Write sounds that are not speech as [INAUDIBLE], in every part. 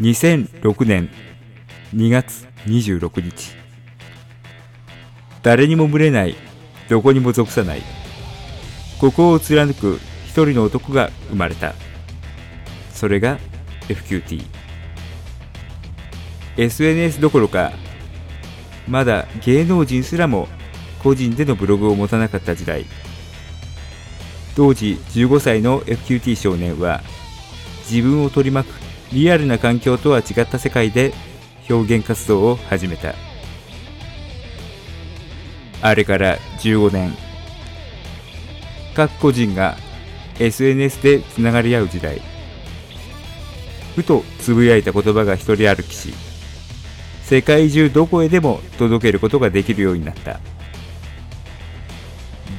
2006年2月26日。誰にも群れないどこにも属さない。ここを貫く一人の男が生まれた。それが FQT SNS どころかまだ芸能人すらも個人でのブログを持たなかった時代。当時15歳の FQT 少年は自分を取り巻くリアルな環境とは違った世界で表現活動を始めた。あれから15年。各個人が SNS でつながり合う時代。ふとつぶやいた言葉が一人歩きし世界中どこへでも届けることができるようになった。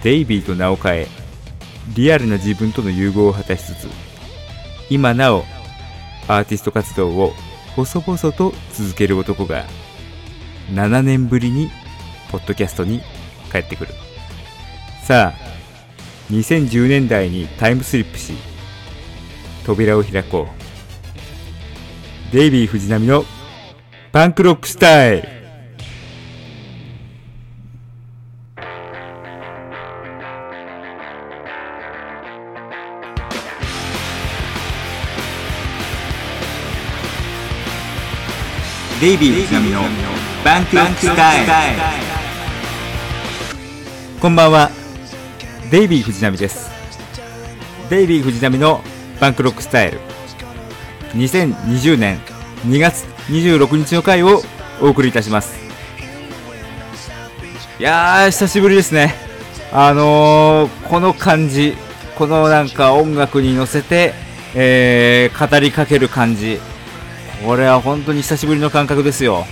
デイビーと名を変えリアルな自分との融合を果たしつつ今なおアーティスト活動を細々と続ける男が7年ぶりにポッドキャストに帰ってくる。さあ2010年代にタイムスリップし扉を開こう。デイビー藤波のパンクロックスタイル。デイビー藤波のバンクロックスタイ。ルこんばんは。デイビー藤波です。デイビー藤波のバンクロックスタイル。2020年2月26日の回をお送りいたします。いやー久しぶりですね。あのー、この感じこのなんか音楽に乗せて、えー、語りかける感じ。これは本当に久しぶりの感覚ですよ。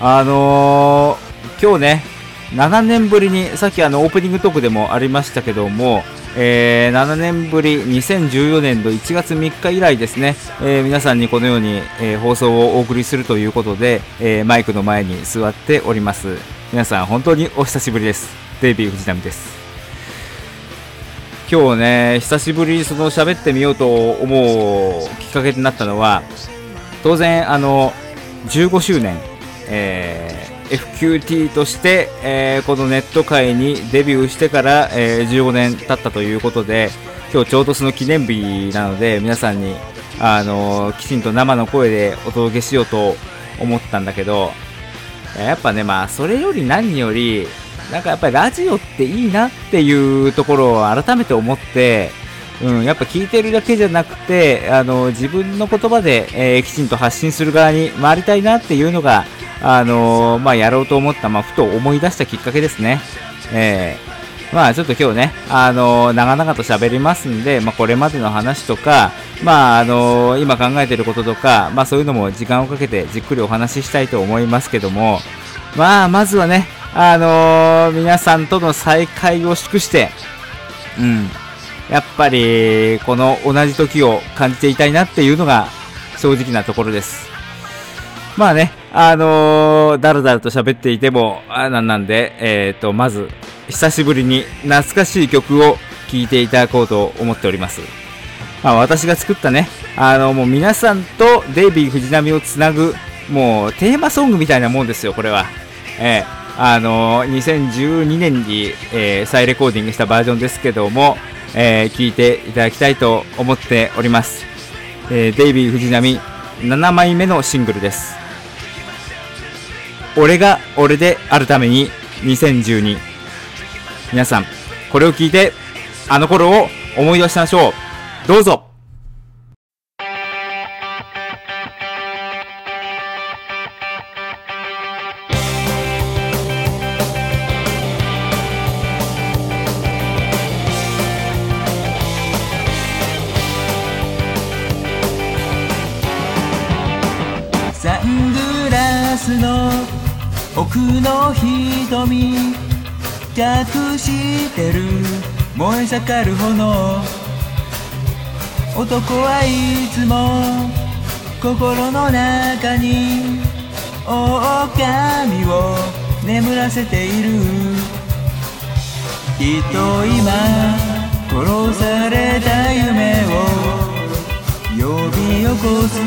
あのー、今日ね7年ぶりにさっきあのオープニングトークでもありましたけども、えー、7年ぶり2014年度1月3日以来ですね、えー、皆さんにこのように、えー、放送をお送りするということで、えマイクの前に座っております。皆さん本当にお久しぶりです。デイビー藤波です。今日ね久しぶりにその喋ってみようと思うきっかけになったのは当然あの15周年、えー FQT として、えー、このネット界にデビューしてから、えー、15年経ったということで今日ちょうどその記念日なので皆さんに、あの、きちんと生の声でお届けしようと思ったんだけどやっぱねまあそれより何よりなんかやっぱりラジオっていいなっていうところを改めて思ってうん、やっぱ聞いてるだけじゃなくて、あの自分の言葉で、えー、きちんと発信する側に回りたいなっていうのが、あのー、まあ、やろうと思った、まあ、ふと思い出したきっかけですね。えー、まあ、ちょっと今日ね、あのー、長々と喋りますんで、まあ、これまでの話とか、まあ、あの今考えてることとか、まあ、そういうのも時間をかけてじっくりお話ししたいと思いますけども、まあ、まずはね、あの皆さんとの再会を祝して、うん、やっぱり、この同じ時を感じていたいなっていうのが正直なところです。まあね、あのー、だらだらと喋っていても、あなんなんで、えっ、ー、と、まず、久しぶりに懐かしい曲を聴いていただこうと思っております。まあ、私が作ったね、あの、もう皆さんとデイビー藤波をつなぐ、もうテーマソングみたいなもんですよ、これは。えー、あのー、2012年に、えー、再レコーディングしたバージョンですけども、えー、聞いていただきたいと思っております。えー、デイビー藤波7枚目のシングルです。俺が俺であるために2012皆さんこれを聞いてあの頃を思い出しましょうどうぞ着してる。燃え盛る炎。男はいつも心の中に。狼を眠らせている。きっと今殺された夢を。呼び起こす。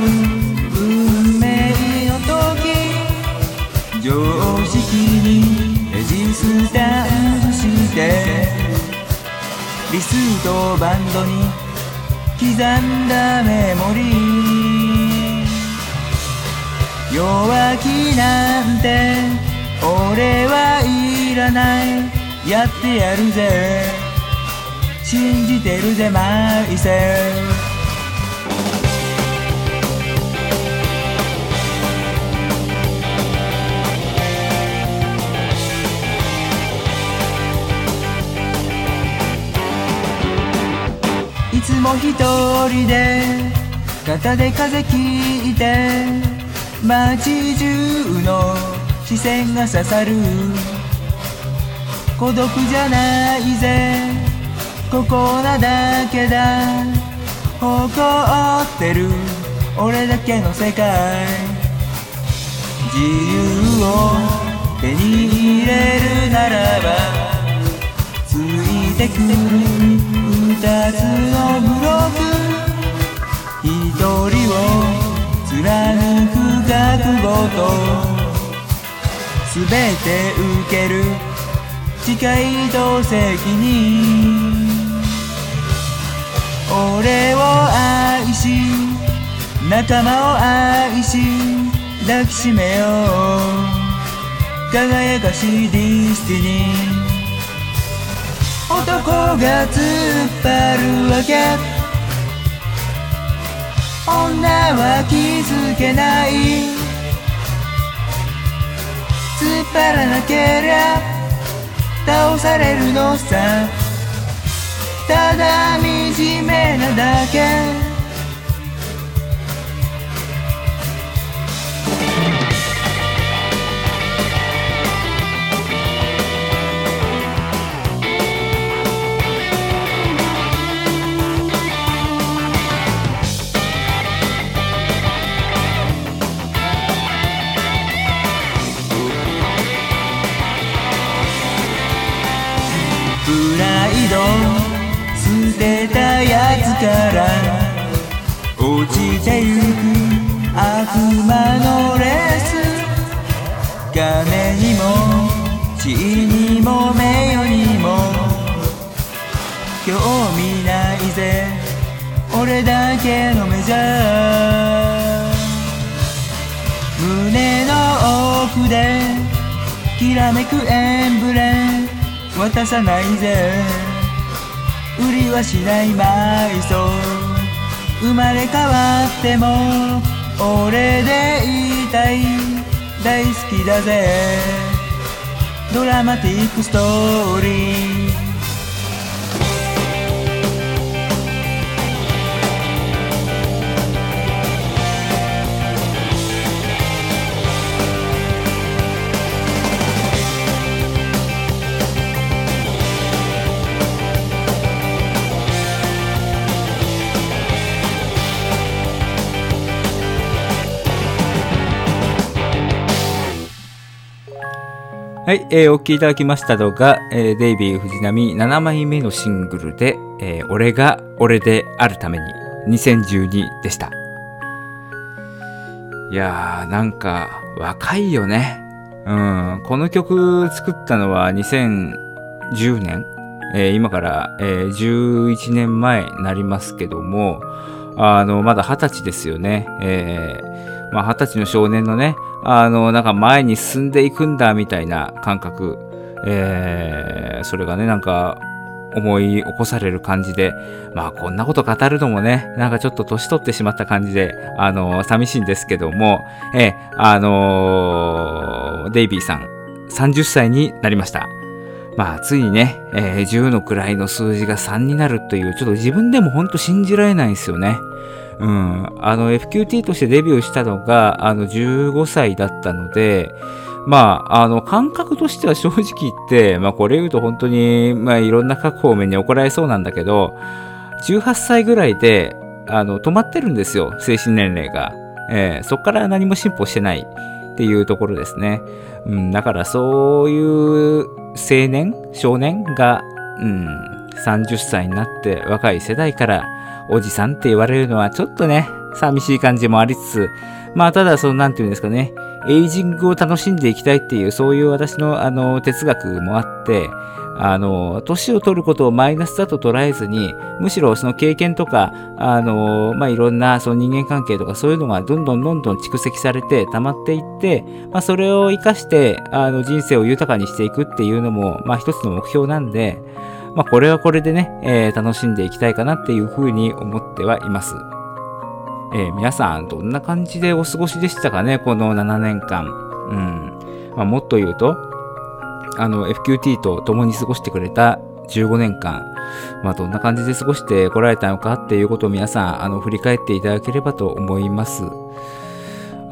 運命の時。常識にレジスタして理数とバンドに刻んだメモリー。弱気なんて俺はいらない。やってやるぜ。信じてるぜマイセル。も一人で肩で風切って街中の視線が刺さる。孤独じゃないぜここなだけだ。誇ってる俺だけの世界。自由を手に入れるならばついてくる。二つのブロック一人を貫く覚悟と全て受ける誓いと責任俺を愛し仲間を愛し抱きしめよう。輝かしい destiny。男が突っ張るわけ。女は気づけない。突っ張らなけりゃ倒されるのさ。ただ惨めなだけ。てゆく悪魔のレース金にも地にも名誉にも興味ないぜ俺だけのメジャー胸の奥できらめくエンブレム渡さないぜ売りはしない埋葬生まれ変わっても俺でいたい。大好きだぜ。ドラマティックストーリー。はい、えーお聴きいただきましたのが、えーデイビー藤波7枚目のシングルで、えー俺が俺であるために2012でした。いやー、なんか若いよね。うん、この曲作ったのは2010年、えー今から、えー11年前になりますけども、あの、まだ20歳ですよね。えーまあ、20歳の少年のね、あの、なんか前に進んでいくんだみたいな感覚、えーそれがね、なんか思い起こされる感じで、まあこんなこと語るのもね、なんかちょっと年取ってしまった感じで、あの、寂しいんですけども、えーあのデイビーさん、30歳になりました。まあ、ついにね、えー10の位の数字が3になるという、ちょっと自分でも本当信じられないんですよね。うん。あの、FQT としてデビューしたのが、あの、15歳だったので、まあ、あの、感覚としては正直言って、まあ、これ言うと本当に、まあ、いろんな各方面に怒られそうなんだけど、18歳ぐらいで、あの、止まってるんですよ、精神年齢が。えーそっから何も進歩してないっていうところですね。うん、だからそういう青年、少年が、うん、30歳になって若い世代からおじさんって言われるのはちょっとね、寂しい感じもありつつ、まあただそのなんていうんですかね、エイジングを楽しんでいきたいっていうそういう私のあの哲学もあって、あの、年を取ることをマイナスだと捉えずに、むしろその経験とか、あの、まあ、いろんなその人間関係とかそういうのがどんどんどんどん蓄積されて溜まっていって、まあ、それを活かして、あの、人生を豊かにしていくっていうのも、まあ、一つの目標なんで、まあ、これはこれでね、えー、楽しんでいきたいかなっていうふうに思ってはいます。えー、皆さん、どんな感じでお過ごしでしたかね、この7年間。うん。まあ、もっと言うと、あの、FQT と共に過ごしてくれた15年間、まあ、どんな感じで過ごしてこられたのかっていうことを皆さん、あの、振り返っていただければと思います。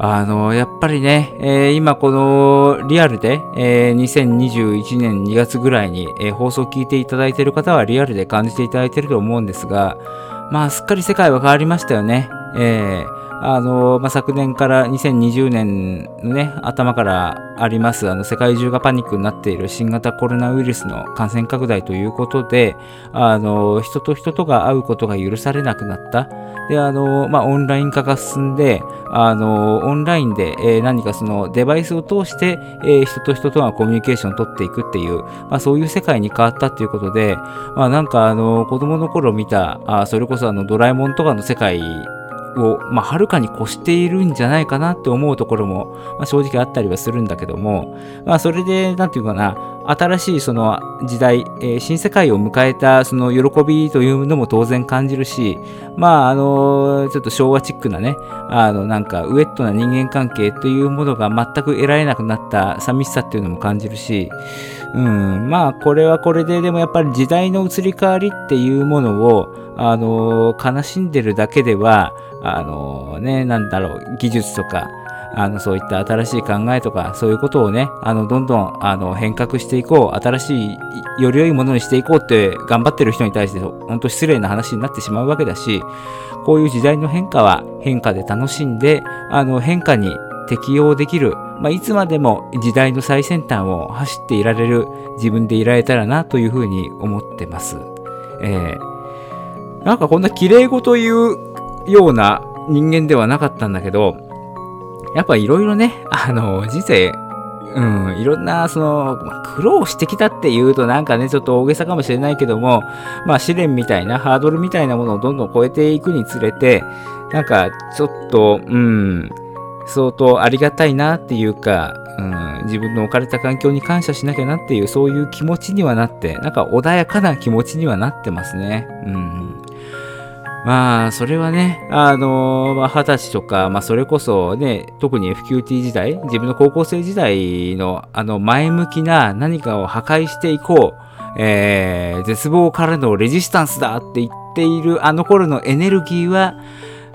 あの、やっぱりね、えー、今このリアルで、えー、2021年2月ぐらいに、えー、放送を聞いていただいている方はリアルで感じていただいていると思うんですが、まあ、すっかり世界は変わりましたよね。えー、あの、まあ、昨年から2020年のね、頭からあります、あの、世界中がパニックになっている新型コロナウイルスの感染拡大ということで、あの、人と人とが会うことが許されなくなった。で、あの、まあ、オンライン化が進んで、あの、オンラインで、えー、何かそのデバイスを通して、えー、人と人とがコミュニケーションを取っていくっていう、まあ、そういう世界に変わったっていうことで、まあ、なんかあの、子供の頃見た、あそれこそあの、ドラえもんとかの世界を、まあ、はるかに越しているんじゃないかなって思うところも、まあ、正直あったりはするんだけども、まあ、それで、なんていうかな、新しいその時代、えー、新世界を迎えたその喜びというのも当然感じるし、まあ、あのちょっと昭和チックなね、あの、なんか、ウエットな人間関係というものが全く得られなくなった寂しさっていうのも感じるし、うん、まあ、これはこれで、でもやっぱり時代の移り変わりっていうものを、あの悲しんでるだけでは、あのね、なんだろう、技術とか、あの、そういった新しい考えとか、そういうことをね、あの、どんどん、あの、変革していこう、新しい、より良いものにしていこうって頑張ってる人に対して、本当失礼な話になってしまうわけだし、こういう時代の変化は変化で楽しんで、あの、変化に適応できる、まあ、いつまでも時代の最先端を走っていられる自分でいられたらなというふうに思ってます。えー、なんかこんな綺麗事言うような人間ではなかったんだけど、やっぱいろいろね、あの、人生、うん、いろんな、その、苦労してきたっていうとなんかね、ちょっと大げさかもしれないけども、まあ試練みたいな、ハードルみたいなものをどんどん超えていくにつれて、なんかちょっと、うん、相当ありがたいなっていうか、うん、自分の置かれた環境に感謝しなきゃなっていう、そういう気持ちにはなって、なんか穏やかな気持ちにはなってますね。うん。まあ、それはね、あの、まあ、二十歳とか、まあ、それこそね、特に FQT 時代、自分の高校生時代の、あの、前向きな何かを破壊していこう、えー、絶望からのレジスタンスだって言っているあの頃のエネルギーは、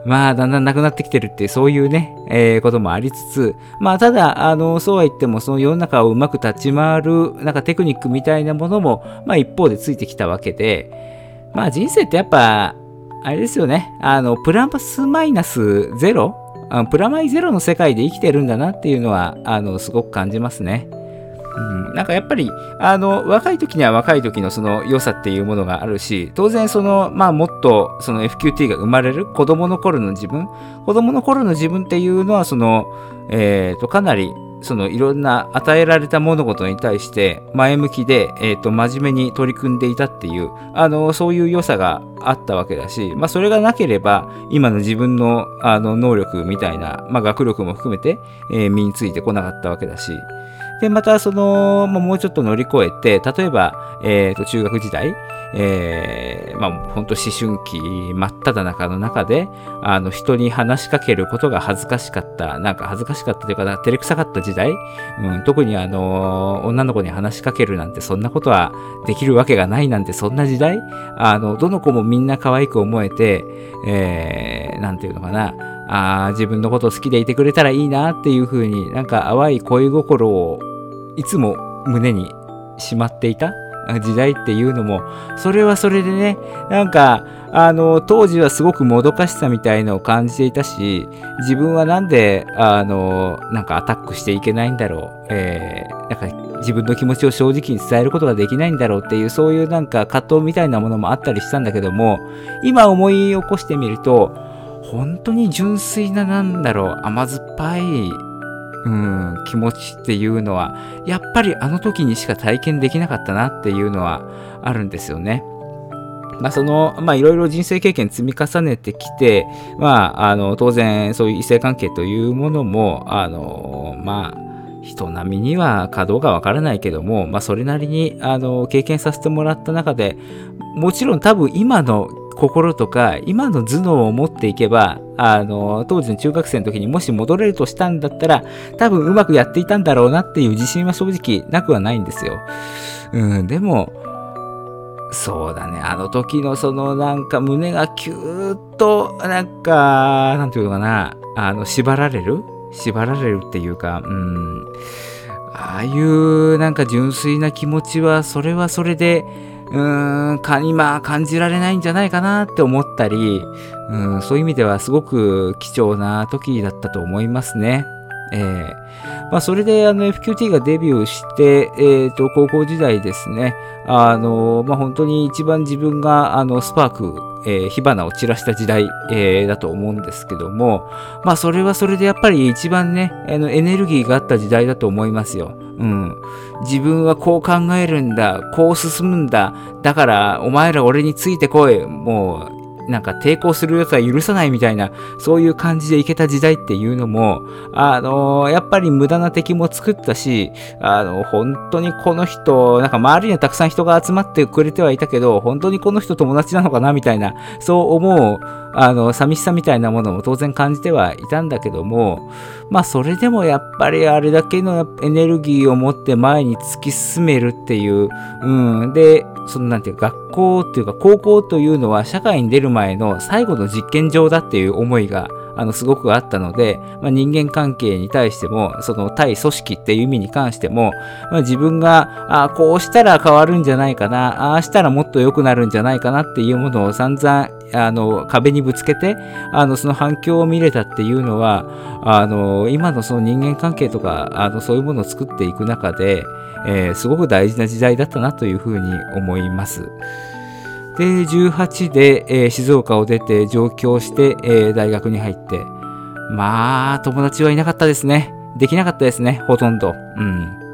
まあ、だんだんなくなってきてるって、そういうね、えー、こともありつつ、まあ、ただ、あの、そうは言っても、その世の中をうまく立ち回る、なんかテクニックみたいなものも、まあ、一方でついてきたわけで、まあ、人生ってやっぱ、あれですよね。あの、プラスマイナスゼロ？プラマイゼロの世界で生きてるんだなっていうのは、あの、すごく感じますね。うん、なんかやっぱり、あの、若い時には若い時のその良さっていうものがあるし、当然その、まあもっとその FQT が生まれる子供の頃の自分、子供の頃の自分っていうのはその、えっ、ー、と、かなりそのいろんな与えられた物事に対して前向きで、えーと、真面目に取り組んでいたっていうあのそういう良さがあったわけだし、まあ、それがなければ今の自分のあの能力みたいな、まあ、学力も含めて、えー、身についてこなかったわけだしでまたその、まあ、もうちょっと乗り越えて例えば、えーと中学時代えー、まあ、本当思春期真っ只中の中で、あの、人に話しかけることが恥ずかしかった、なんか恥ずかしかったというか、照れくさかった時代、うん、特にあの、女の子に話しかけるなんてそんなことはできるわけがないなんてそんな時代、あの、どの子もみんな可愛く思えて、えー、なんていうのかな、あ自分のこと好きでいてくれたらいいなっていう風になんか淡い恋心をいつも胸にしまっていた時代っていうのも、それはそれでね、なんか、あの、当時はすごくもどかしさみたいのを感じていたし、自分はなんで、あの、なんかアタックしていけないんだろう、えー、なんか自分の気持ちを正直に伝えることができないんだろうっていう、そういうなんか葛藤みたいなものもあったりしたんだけども、今思い起こしてみると、本当に純粋ななんだろう、甘酸っぱい、うん、気持ちっていうのは、やっぱりあの時にしか体験できなかったなっていうのはあるんですよね。まあ、その、まあ、いろいろ人生経験積み重ねてきて、まあ、あの、当然、そういう異性関係というものも、あの、まあ、人並みにはかどうかわからないけども、まあ、それなりに、あの、経験させてもらった中で、もちろん多分今の心とか、今の頭脳を持っていけば、あの、当時の中学生の時にもし戻れるとしたんだったら、多分うまくやっていたんだろうなっていう自信は正直なくはないんですよ。うん、でも、そうだね。あの時のそのなんか胸がキューッと、なんか、なんていうのかな、あの、縛られる？縛られるっていうか、うん。ああいうなんか純粋な気持ちは、それはそれで、うーん、か、今感じられないんじゃないかなって思ったり、うん、そういう意味ではすごく貴重な時だったと思いますね。えーまあ、それであの FQT がデビューして、えー、と高校時代ですね、あのまあ、本当に一番自分があのスパーク、えー、火花を散らした時代、えー、だと思うんですけども、まあ、それはそれでやっぱり一番ね、あのエネルギーがあった時代だと思いますよ。うん。自分はこう考えるんだ、こう進むんだ、だからお前ら俺についてこい、もうなんか抵抗する奴は許さないみたいな、そういう感じでいけた時代っていうのも、あのー、やっぱり無駄な敵も作ったし、あの、本当にこの人、なんか周りにはたくさん人が集まってくれてはいたけど、本当にこの人友達なのかなみたいな、そう思う、あの、寂しさみたいなものも当然感じてはいたんだけども、まあそれでもやっぱりあれだけのエネルギーを持って前に突き進めるっていう、うん、で、そのなんていうか学校っていうか高校というのは社会に出る前の最後の実験場だっていう思いがあの、すごくあったので、まあ、人間関係に対しても、その対組織っていう意味に関しても、まあ、自分が、あこうしたら変わるんじゃないかな、ああしたらもっと良くなるんじゃないかなっていうものを散々、あの、壁にぶつけて、あの、その反響を見れたっていうのは、あの、今のその人間関係とか、あの、そういうものを作っていく中で、えー、すごく大事な時代だったなというふうに思います。で、18で、えー、静岡を出て上京して、えー、大学に入って、まあ、友達はいなかったですね。できなかったですね、ほとんど。うん。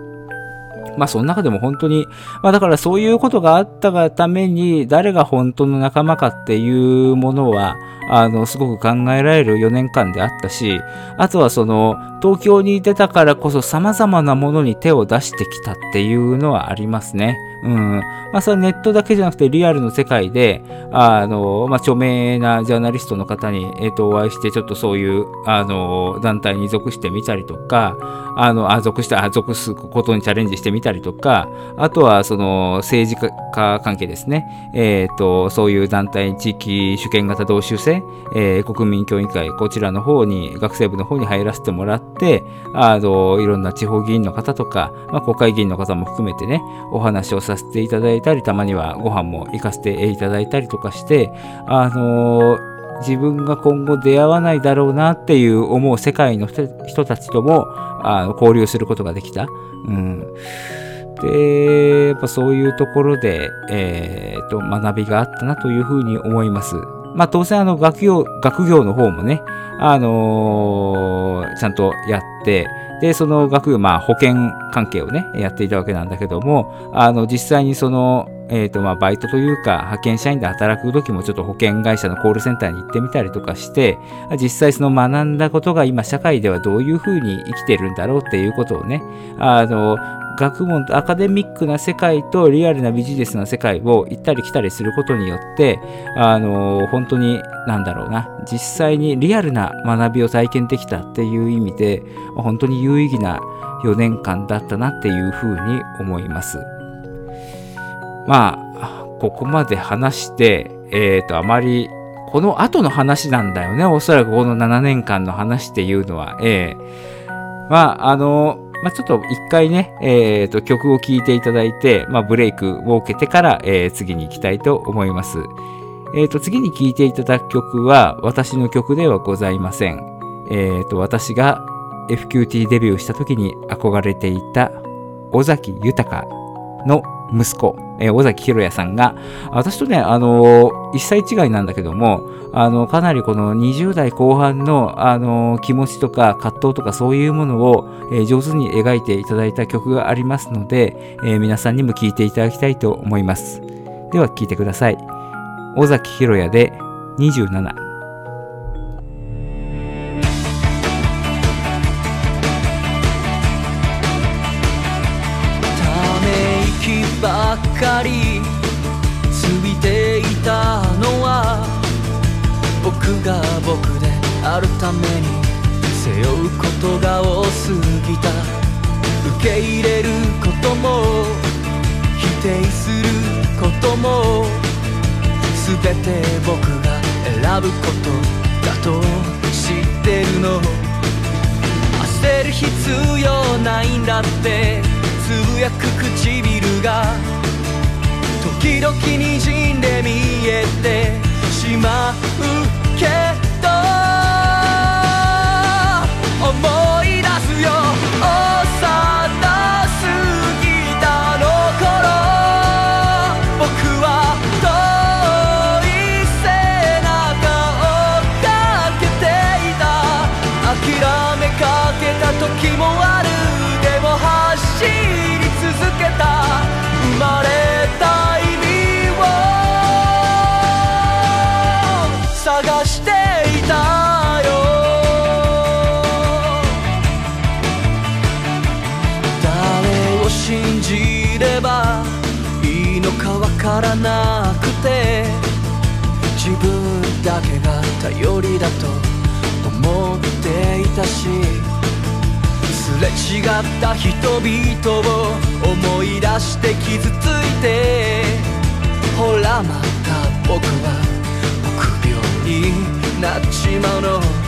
まあ、その中でも本当に、まあ、だからそういうことがあったがために、誰が本当の仲間かっていうものは、あの、すごく考えられる4年間であったし、あとはその、東京に出たからこそ様々なものに手を出してきたっていうのはありますね。うん。まあ、それはネットだけじゃなくてリアルの世界で、あの、まあ、著名なジャーナリストの方に、えっ、ー、と、お会いして、ちょっとそういう、あの、団体に属してみたりとか、あの、あ、属した、あ、属すことにチャレンジしてみたりとか、あとは、その、政治家関係ですね。えっ、ー、と、そういう団体、地域主権型同州制、えー、国民協議会、こちらの方に、学生部の方に入らせてもらって、あの、いろんな地方議員の方とか、まあ、国会議員の方も含めてね、お話をさせていただいたり、たまにはご飯も行かせていただいたりとかして、あの自分が今後出会わないだろうなっていう思う世界の人たちともあの交流することができた。うん、で、やっぱそういうところで、えー、と学びがあったなというふうに思います。まあ当然あの学業、学業の方もね、あのー、ちゃんとやって、で、その学業、まあ保険関係をね、やっていたわけなんだけども、あの、実際にその、えっ、ー、と、まあ、バイトというか、派遣社員で働く時もちょっと保険会社のコールセンターに行ってみたりとかして、実際その学んだことが今社会ではどういうふうに生きてるんだろうっていうことをね、あの、学問と、アカデミックな世界とリアルなビジネスな世界を行ったり来たりすることによって、あの、本当に、なんだろうな、実際にリアルな学びを体験できたっていう意味で、本当に有意義な4年間だったなっていうふうに思います。まあ、ここまで話して、えっ、ー、と、あまり、この後の話なんだよね。おそらくこの7年間の話っていうのは。ええー、まあ、あの、まあ、ちょっと一回ね、えっ、ー、と、曲を聴いていただいて、まあ、ブレイクを受けてから、えー、次に行きたいと思います。えっ、ー、と、次に聴いていただく曲は、私の曲ではございません。えっ、と、私が FQT デビューした時に憧れていた尾崎豊の息子、えー、尾崎博也さんが、私とね、あのー、一歳違いなんだけども、あの、かなりこの20代後半の、あの気持ちとか葛藤とかそういうものを、え上手に描いていただいた曲がありますので、え皆さんにも聴いていただきたいと思います。では聴いてください。尾崎博也で27。僕が僕であるために背負うことが多すぎた受け入れることも否定することも全て僕が選ぶことだと知ってるの焦る必要ないんだってつぶやく唇が時々にじんで見えてしまう思いらなくて自分だけが頼りだと思っていたしすれ違った人々を思い出して傷ついてほらまた僕は臆病になっちまうの。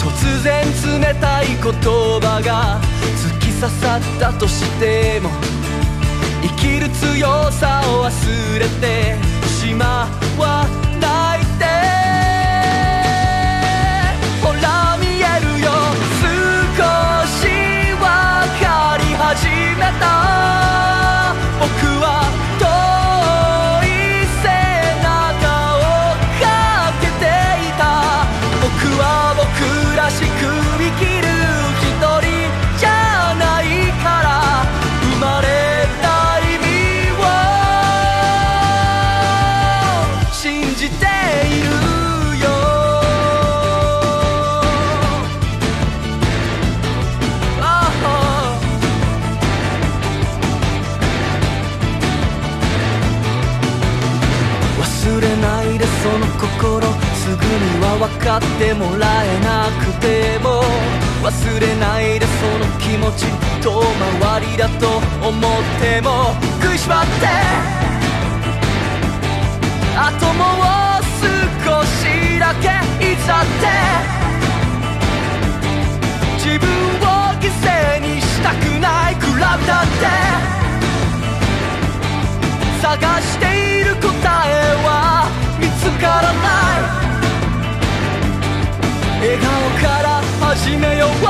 突然冷たい言葉が突き刺さったとしても強さを忘れてしまわないでほら見えるよ少しわかり始めたかってもらえなくても忘れないでその気持ち遠回りだと思っても食いしばってあともう少しだけいざって自分を犠牲にしたくないクラブだって探してから始めよう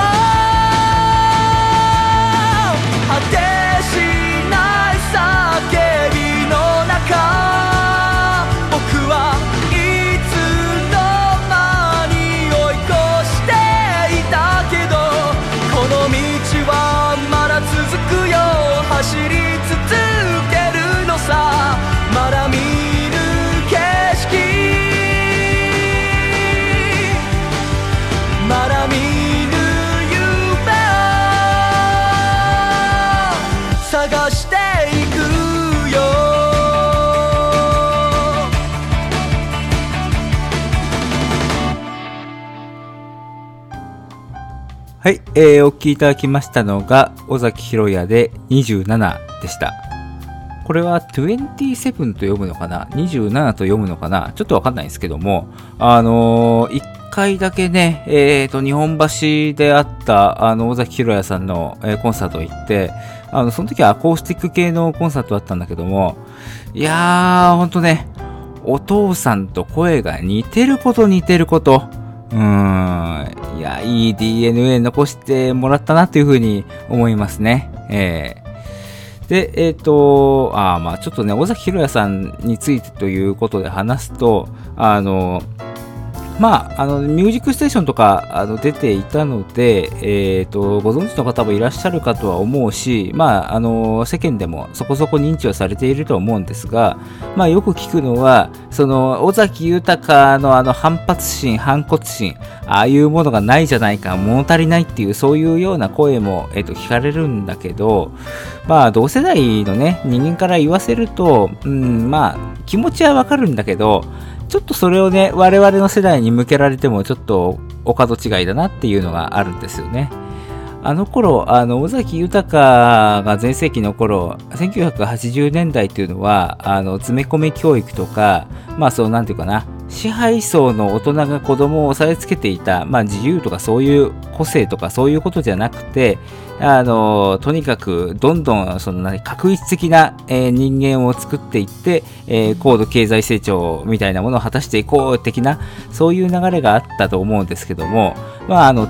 はい、えー、お聴きいただきましたのが、尾崎博也で27でした。これは27と読むのかな ?27 と読むのかな？ちょっとわかんないんですけども、あのー、一回だけね、えっ、ー、と、日本橋であった、あの、尾崎博也さんの、えー、コンサート行って、あの、その時はアコースティック系のコンサートだったんだけども、いやー、ほんとね、お父さんと声が似てること似てること、うん。いや、いい DNA 残してもらったなというふうに思いますね。えー、で、えっ、と、あまあちょっとね、尾崎裕也さんについてということで話すと、あの、まあ、あの、ミュージックステーションとか、あの、出ていたので、えっ、ー、と、ご存知の方もいらっしゃるかとは思うし、まあ、あの、世間でもそこそこ認知はされていると思うんですが、まあ、よく聞くのは、その、尾崎豊のあの、反発心、反骨心、ああいうものがないじゃないか、物足りないっていう、そういうような声も、えっ、ー、と、聞かれるんだけど、まあ、同世代のね、人間から言わせると、うん、まあ、気持ちはわかるんだけど、ちょっとそれをね、我々の世代に向けられてもちょっとお門違いだなっていうのがあるんですよね。あの頃、あの、尾崎豊が全盛期の頃、1980年代っていうのは、あの、詰め込み教育とか、まあそう、なんていうかな、支配層の大人が子供を押さえつけていた、まあ自由とかそういう個性とかそういうことじゃなくて、あの、とにかくどんどんその何、確一的な、えー、人間を作っていって、えー、高度経済成長みたいなものを果たしていこう的な、そういう流れがあったと思うんですけども、まああの、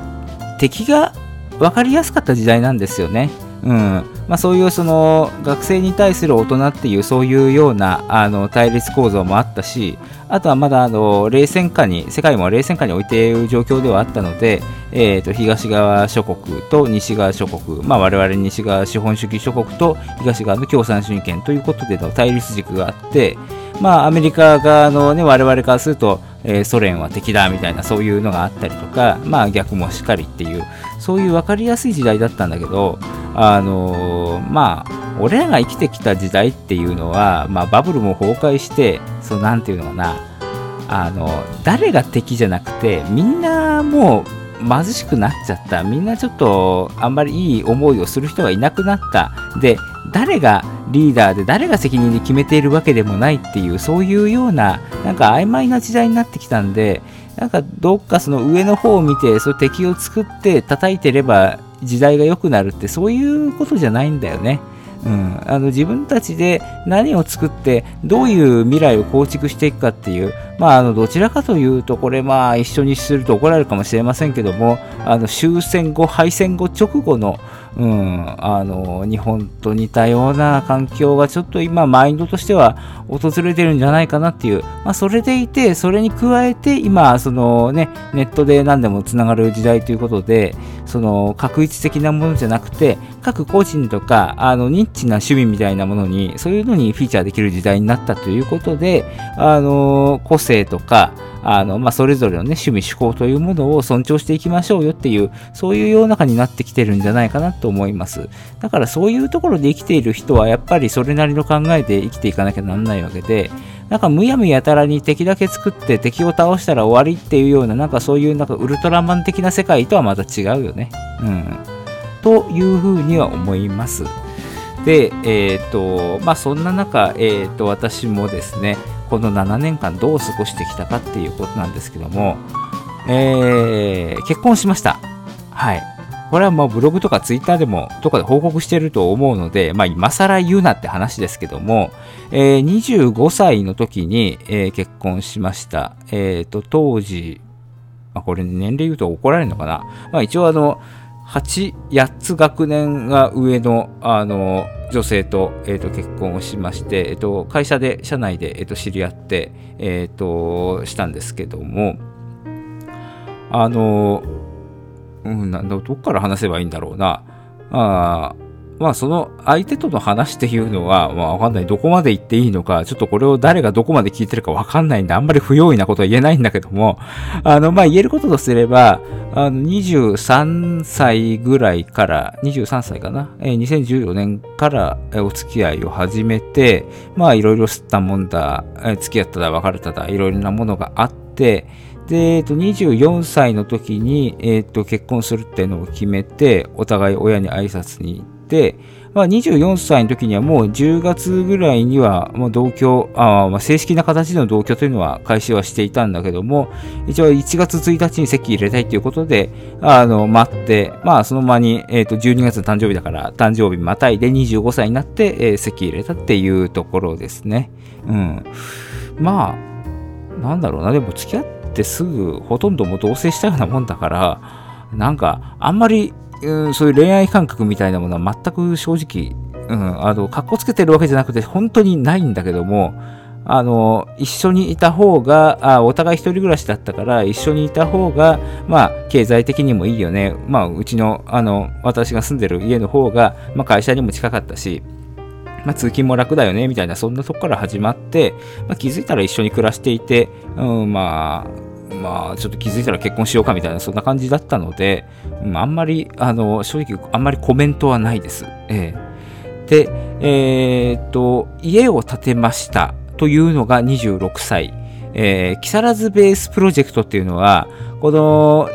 敵が分かりやすかった時代なんですよね。うんまあ、そういうその学生に対する大人っていうそういうようなあの対立構造もあったしあとはまだあの冷戦下に世界も冷戦下に置いている状況ではあったので、えー、と東側諸国と西側諸国、まあ、我々西側資本主義諸国と東側の共産主義権ということでの対立軸があって、まあ、アメリカ側の、ね、我々からすると、え、ソ連は敵だみたいなそういうのがあったりとか、まあ、逆もしっかりっていうそういう分かりやすい時代だったんだけどあのー、まあ、俺らが生きてきた時代っていうのは、まあ、バブルも崩壊して、そう、なんて言うのかな、あの、誰が敵じゃなくて、みんなもう貧しくなっちゃった。みんなちょっと、あんまりいい思いをする人がいなくなった。で、誰がリーダーで誰が責任で決めているわけでもないっていう、そういうような、なんか曖昧な時代になってきたんで、なんかどっかその上の方を見て、そ敵を作って叩いてれば時代が良くなるってそういうことじゃないんだよね。うん、あの自分たちで何を作ってどういう未来を構築していくかっていう、まあ、あのどちらかというとこれまあ一緒にすると怒られるかもしれませんけどもあの終戦後敗戦後直後のうん、あの日本と似たような環境がちょっと今マインドとしては訪れてるんじゃないかなっていう、まあ、それでいてそれに加えて今その、ね、ネットで何でもつながる時代ということでその確一的なものじゃなくて各個人とかあのニッチな趣味みたいなものにそういうのにフィーチャーできる時代になったということであの個性とかあの、まあ、それぞれのね、趣味趣向というものを尊重していきましょうよっていう、そういう世の中になってきてるんじゃないかなと思います。だからそういうところで生きている人は、やっぱりそれなりの考えで生きていかなきゃなんないわけで、なんかむやむやたらに敵だけ作って敵を倒したら終わりっていうような、なんかそういうなんかウルトラマン的な世界とはまた違うよね。うん。というふうには思います。で、えっ、ー、と、まあそんな中、えっ、ー、と、私もですね、この7年間どう過ごしてきたかっていうことなんですけども、えー、結婚しました。はい。これはもうブログとかツイッターでも、とかで報告してると思うので、まあ今更言うなって話ですけども、えー、25歳の時に、えー、結婚しました。えっ、ー、と、当時、まあ、これ年齢言うと怒られるのかな。まあ一応あの、8、8つ学年が上の、あの、女性と,、えーと、結婚をしまして、えーと、会社で社内で、えーと、知り合って、えー、としたんですけどもあの、うん、なんどっから話せばいいんだろうな。あまあその相手との話っていうのは、まあわかんない。どこまで言っていいのか、ちょっとこれを誰がどこまで聞いてるかわかんないんで、あんまり不用意なことは言えないんだけども、あの、まあ言えることとすれば、あの、23歳ぐらいから、23歳かな、えー、2014年からお付き合いを始めて、まあいろいろ吸ったもんだ、えー、付き合っただ、別れただ、いろいろなものがあって、で、えっと、24歳の時に、えっと、結婚するっていうのを決めて、お互い親に挨拶にて、、まあ、24歳の時にはもう10月ぐらいにはもう同居、あまあ、正式な形での同居というのは開始はしていたんだけども、一応1月1日に籍入れたいということで、あの、待って、まあその間に、え、ー、と、12月の誕生日だから、誕生日またいで25歳になって、えー、籍入れたっていうところですね。うん。まあ、なんだろうな、でも付き合ってすぐほとんども同棲したようなもんだから、なんか、あんまりうん、そういう恋愛感覚みたいなものは全く正直、うん、あの、格好つけてるわけじゃなくて、本当にないんだけども、あの、一緒にいた方が、あお互い一人暮らしだったから、一緒にいた方が、まあ、経済的にもいいよね。まあ、うちの、あの、私が住んでる家の方が、まあ、会社にも近かったし、まあ、通勤も楽だよね、みたいな、そんなとこから始まって、まあ、気づいたら一緒に暮らしていて、うん、まあ、まあ、ちょっと気づいたら結婚しようかみたいな、そんな感じだったので、うん、あんまり、あの、正直、あんまりコメントはないです。ええで、えー、っと、家を建てました。というのが26歳。えー、木更津ベースプロジェクトっていうのは、この、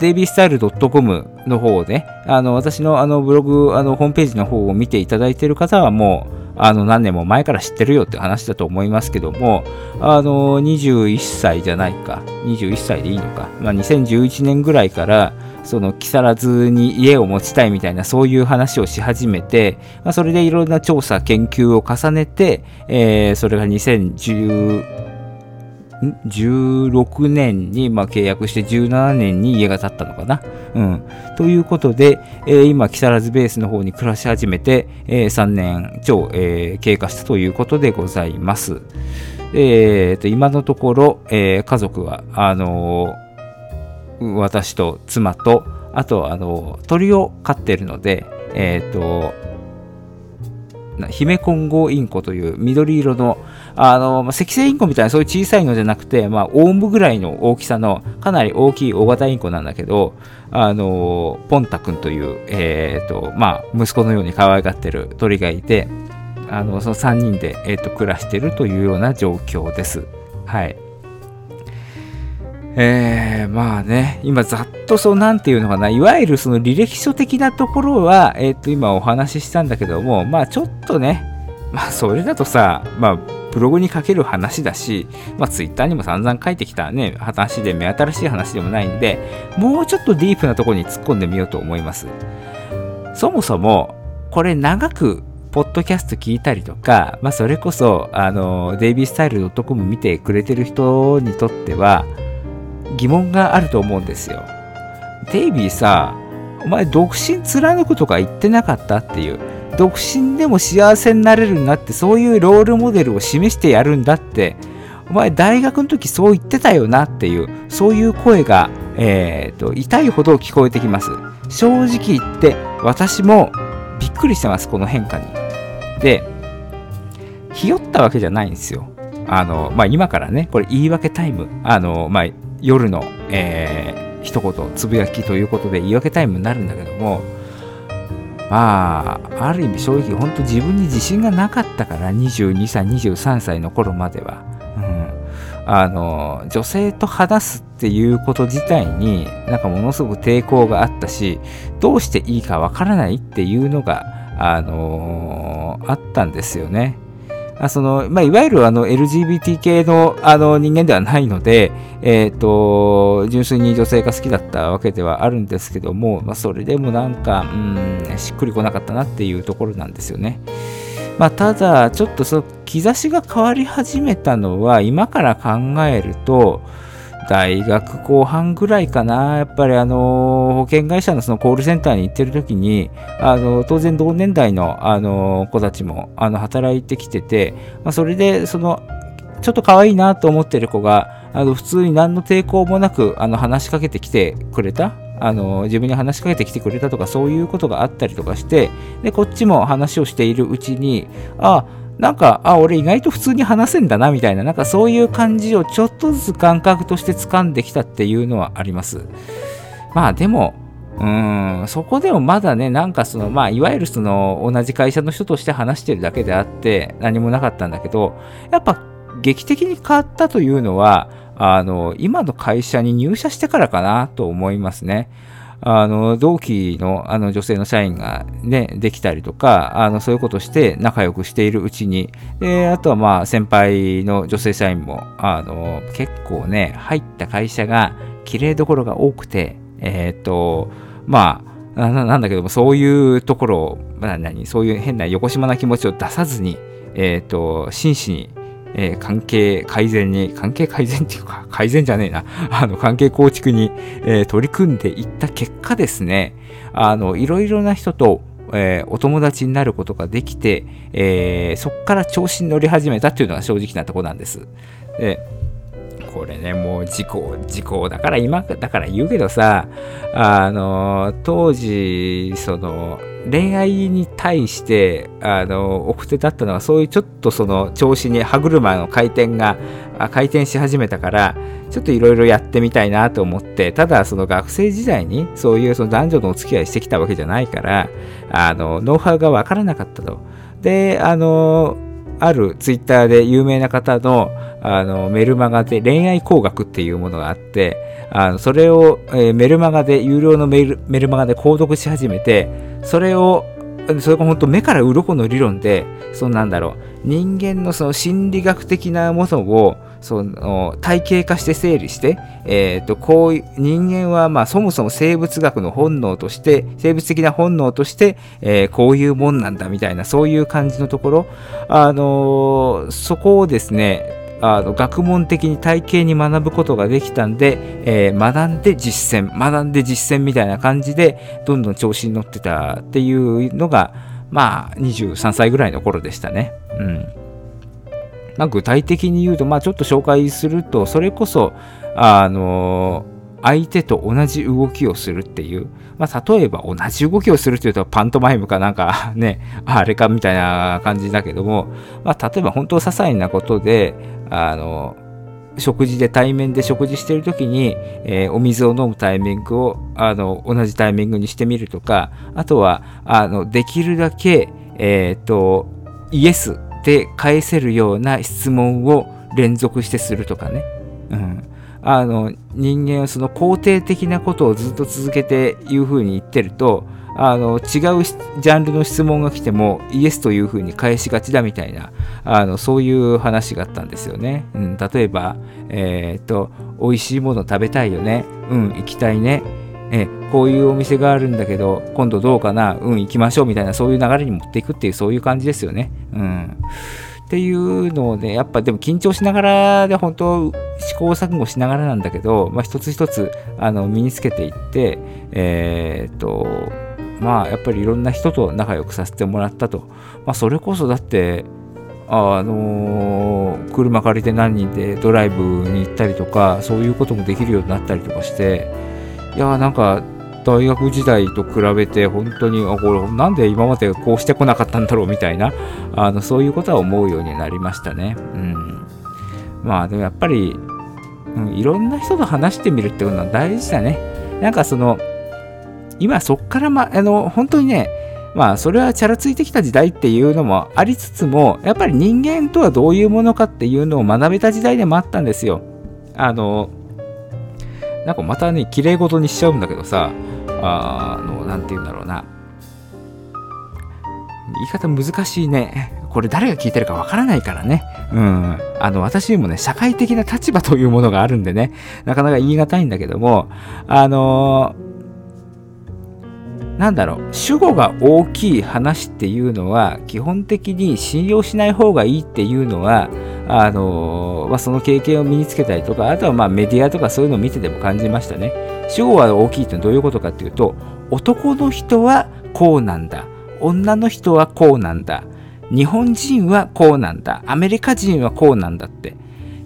デイビースタイル .com の方で、あの、私のあのブログ、あの、ホームページの方を見ていただいている方はもう、あの、何年も前から知ってるよって話だと思いますけども、あの、21歳じゃないか、21歳でいいのか、まあ、2011年ぐらいから、その木更津に家を持ちたいみたいなそういう話をし始めて、まあ、それでいろんな調査研究を重ねて、えー、それが2010 16年にま契約して17年に家が建ったのかな？うん。ということで、えー、今、木更津ベースの方に暮らし始めて、えー、3年超、えー、経過したということでございます。えー、と今のところ、え家族は、あの私と妻と、あと、あの、鳥を飼ってるので、え、ー、と、姫混合インコという緑色の、あの、まあ赤星インコみたいなそういう小さいのじゃなくて、まあ、オウムぐらいの大きさのかなり大きい大型インコなんだけど、あの、ポンタ君という、えっ、ー、と、まあ、息子のように可愛がってる鳥がいて、あの、その3人で、えっ、ー、と、暮らしてるというような状況です。はい。えー、まあね、今ざっとそうなんていうのかな、いわゆるその履歴書的なところは、えっ、ー、と今お話ししたんだけども、まあちょっとね、まあそれだとさ、まあブログに書ける話だし、まあツイッターにも散々書いてきたね、話で目新しい話でもないんで、もうちょっとディープなところに突っ込んでみようと思います。そもそも、これ長くポッドキャスト聞いたりとか、まあそれこそ、あの、デイビースタイル .com 見てくれてる人にとっては、疑問があると思うんですよ。デイビーさ、お前独身貫くとか言ってなかったっていう。独身でも幸せになれるなって、そういうロールモデルを示してやるんだって、お前大学の時そう言ってたよなっていう、そういう声が、えーと、痛いほど聞こえてきます。正直言って、私もびっくりしてます、この変化に。で、ひよったわけじゃないんですよ。あの、まあ、今からね、これ言い訳タイム。あの、まあ、夜の、えー、一言つぶやきということで言い訳タイムになるんだけどもまあある意味正直本当自分に自信がなかったから22歳23歳の頃までは、うん、あの女性と話すっていうこと自体になんかものすごく抵抗があったしどうしていいかわからないっていうのがあのー、あったんですよね。あその、まあ、いわゆるあの LGBT 系のあの人間ではないので、えっ、ー、と、純粋に女性が好きだったわけではあるんですけども、まあ、それでもなんか、うん、しっくりこなかったなっていうところなんですよね。まあ、ただ、ちょっとその兆しが変わり始めたのは、今から考えると、大学後半ぐらいかな、やっぱりあの、保険会社のそのコールセンターに行ってる時に、あの、当然同年代のあの、子たちも、あの、働いてきてて、まあ、それで、その、ちょっと可愛いなと思ってる子が、あの、普通に何の抵抗もなく、あの、話しかけてきてくれたあの、自分に話しかけてきてくれたとか、そういうことがあったりとかして、で、こっちも話をしているうちに、あ、なんか、あ、俺意外と普通に話せんだな、みたいな、なんかそういう感じをちょっとずつ感覚として掴んできたっていうのはあります。まあでも、うーん、そこでもまだね、なんかその、まあ、いわゆるその、同じ会社の人として話してるだけであって、何もなかったんだけど、やっぱ、劇的に変わったというのは、あの、今の会社に入社してからかなと思いますね。あの、同期のあの女性の社員がね、できたりとか、あの、そういうことして仲良くしているうちに、で、あとはまあ、先輩の女性社員も、あの、結構ね、入った会社が綺麗どころが多くて、えっ、ー、と、まあ、なんだけども、そういうところを、まあ、何、そういう変な横島な気持ちを出さずに、えっ、ー、と、真摯にえー、関係改善に、関係改善っていうか、改善じゃねえな、[LAUGHS] あの、関係構築に、えー、取り組んでいった結果ですね、あの、いろいろな人と、えー、お友達になることができて、え、そこから調子に乗り始めたっていうのが正直なとこなんです。でこれね、もう時効、時効だから今、だから言うけどさ、あの、当時、その、恋愛に対して、あの、奥手だったのは、そういうちょっとその調子に歯車の回転が回転し始めたから、ちょっといろいろやってみたいなと思って、ただその学生時代にそういうその男女のお付き合いしてきたわけじゃないから、あの、ノウハウがわからなかったと。で、あの、あるツイッターで有名な方のあのメルマガで恋愛工学っていうものがあって、あのそれを、えー、メルマガで、有料のメルメルマガで購読し始めて、それを、それが本当目から鱗の理論で、そのなんだろう、人間のその心理学的なものを、その体系化して整理して、えーと、こう人間はまあそもそも生物学の本能として生物的な本能として、えー、こういうもんなんだみたいなそういう感じのところ、あのー、そこをですねあの学問的に体系に学ぶことができたんで、えー、学んで実践学んで実践みたいな感じでどんどん調子に乗ってたっていうのがまあ23歳ぐらいの頃でしたね。うんまあ、具体的に言うと、まあ、ちょっと紹介すると、それこそ、あの相手と同じ動きをするっていう、まあ、例えば同じ動きをするっていうとパントマイムかなんか [LAUGHS] ね、あれかみたいな感じだけども、まあ、例えば本当些細なことで、あの、食事で対面で食事してる時に、えー、お水を飲むタイミングをあの同じタイミングにしてみるとかあとはあのできるだけ、えーとイエスで返せるような質問を連続してするとかね。うん。あの、人間はその肯定的なことをずっと続けていうふうに言ってると、あの、違うジャンルの質問が来てもイエスというふうに返しがちだみたいな、あの、そういう話があったんですよね。うん、例えば、えー、と、美味しいもの食べたいよね。うん、行きたいね。えこういうお店があるんだけど、今度どうかな、うん、行きましょうみたいな、そういう流れに持っていくっていう、そういう感じですよね。うん。っていうのをね、やっぱでも緊張しながらで、本当、試行錯誤しながらなんだけど、まあ、一つ一つあの身につけていって、えー、っと、まあ、やっぱりいろんな人と仲良くさせてもらったと。まあ、それこそだって、あのー、車借りて何人でドライブに行ったりとか、そういうこともできるようになったりとかして、いやなんか大学時代と比べて本当にあこれなんで今までこうしてこなかったんだろうみたいなあのそういうことは思うようになりましたね。うん、まあでもやっぱり、うん、いろんな人と話してみるっていうのは大事だね。なんかその今そっから、ま、あの本当にねまあそれはチャラついてきた時代っていうのもありつつもやっぱり人間とはどういうものかっていうのを学べた時代でもあったんですよ。あのなんかまたね、綺麗事にしちゃうんだけどさ、あの、何て言うんだろうな。言い方難しいね。これ誰が聞いてるかわからないからね。うん。あの、私にもね、社会的な立場というものがあるんでね、なかなか言い難いんだけども、あのーなんだろう、主語が大きい話っていうのは、基本的に信用しない方がいいっていうのは、あのまあ、その経験を身につけたりとか、あとはまメディアとかそういうのを見てても感じましたね。主語は大きいってどういうことかっていうと、男の人はこうなんだ。女の人はこうなんだ。日本人はこうなんだ。アメリカ人はこうなんだって。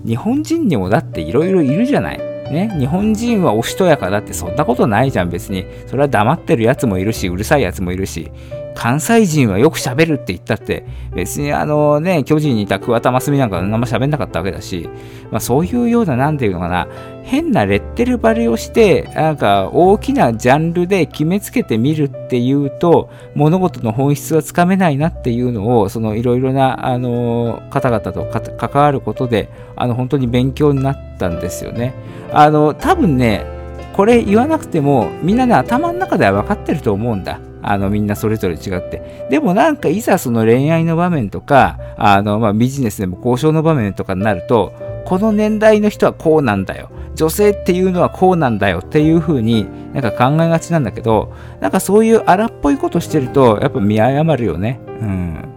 日本人にもだっていろいろいるじゃない。ね、日本人はおしとやかだってそんなことないじゃん別に。それは黙ってるやつもいるしうるさいやつもいるし。関西人はよく喋るって言ったって、別にあのね、巨人にいた桑田真澄なんかあんま喋んなかったわけだし、まあそういうような、なんていうのかな、変なレッテルバレをして、なんか大きなジャンルで決めつけてみるっていうと、物事の本質はつかめないなっていうのを、そのいろいろな、あの、方々と関わることで、あの、本当に勉強になったんですよね。あの、多分ね、これ言わなくても、みんなね、頭の中では分かってると思うんだ。あのみんなそれぞれ違って。でもなんかいざその恋愛の場面とか、あのまあ、ビジネスでも交渉の場面とかになると、この年代の人はこうなんだよ。女性っていうのはこうなんだよっていう風になんか考えがちなんだけど、なんかそういう荒っぽいことしてると、やっぱ見誤るよね。うん。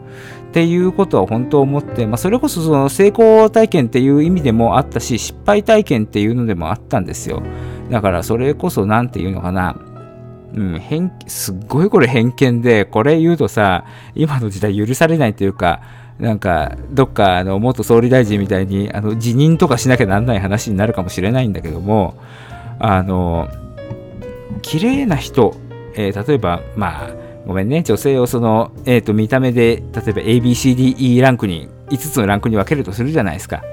っていうことは本当思って、まあ、それこそその成功体験っていう意味でもあったし、失敗体験っていうのでもあったんですよ。だからそれこそ何て言うのかな。うん、偏、すっごいこれ偏見で、これ言うとさ、今の時代許されないというか、なんか、どっか、あの、元総理大臣みたいに、あの、辞任とかしなきゃなんない話になるかもしれないんだけども、あの、綺麗な人、えー例えば、まあ、ごめんね、女性をその、えっ、と、見た目で、例えば ABCDE ランクに、5つのランクに分けるとするじゃないですか。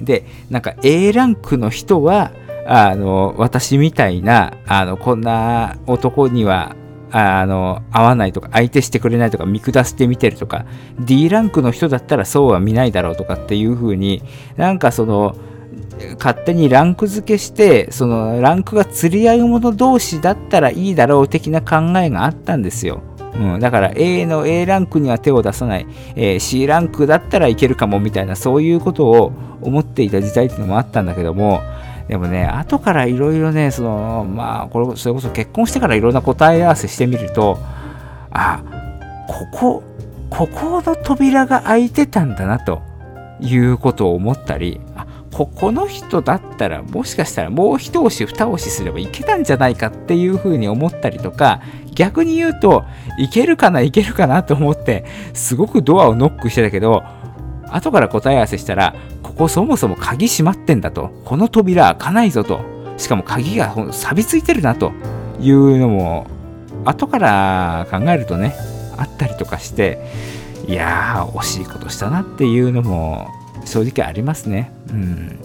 で、なんか A ランクの人は、あの、私みたいな、あの、こんな男には、あの、合わないとか、相手してくれないとか、見下して見てるとか、D ランクの人だったらそうは見ないだろうとかっていう風に、なんかその、勝手にランク付けして、そのランクが釣り合う者同士だったらいいだろう的な考えがあったんですよ。うん、だから A の A ランクには手を出さない、えー C ランクだったらいけるかもみたいなそういうことを思っていた時代っていうのもあったんだけどもでもね後からいろいろねそのまあこれそれこそ結婚してからいろんな答え合わせしてみるとあここここの扉が開いてたんだなということを思ったりあここの人だったらもしかしたらもう一押し二押しすればいけたんじゃないかっていうふうに思ったりとか逆に言うといけるかないけるかなと思ってすごくドアをノックしてたけど後から答え合わせしたらここそもそも鍵閉まってんだと。この扉開かないぞと。しかも鍵が錆びついてるなと。いうのも後から考えるとねあったりとかしていやー惜しいことしたなっていうのも正直ありますね。うん。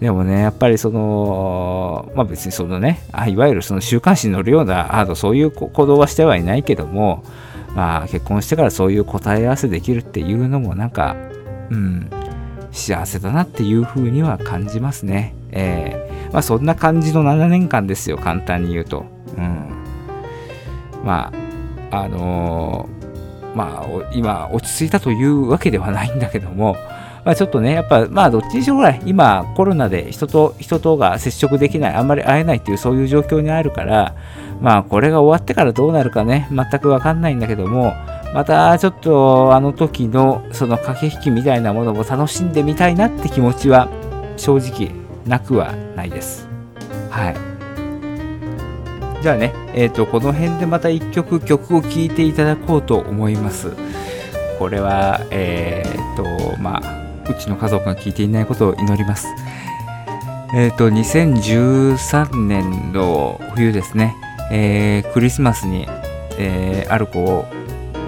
でもね、やっぱりその、まあ別にそのね、あいわゆるその週刊誌に載るような、あのそういう行動はしてはいないけども、まあ結婚してからそういう答え合わせできるっていうのもなんか、うん、幸せだなっていうふうには感じますね。えーまあそんな感じの7年間ですよ、簡単に言うと。うん。まあ、あのーまあ今落ち着いたというわけではないんだけども、まあ、ちょっとね、やっぱ、まあ、どっちにしろぐらい、今、コロナで人と人とが接触できない、あんまり会えないっていう、そういう状況にあるから、まあ、これが終わってからどうなるかね、全くわかんないんだけども、また、ちょっと、あの時の、その駆け引きみたいなものも楽しんでみたいなって気持ちは、正直、なくはないです。はい。じゃあね、えっ、と、この辺でまた一曲曲を聴いていただこうと思います。これは、えっ、と、まあ、うちの家族が聞いていないことを祈ります。えっ、と、2013年の冬ですね、えークリスマスに、えーある子を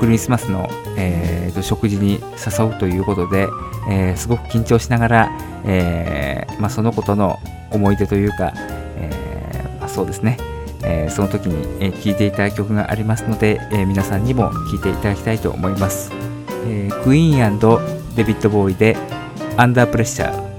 クリスマスの、えーと食事に誘うということで、えーすごく緊張しながら、えーまあ、その子との思い出というか、えーまあ、そうですね、えーその時に、えー聴いていただく曲がありますので、えー皆さんにも聴いていただきたいと思います。えークイーンデビッド・ボーイで「アンダープレッシャー」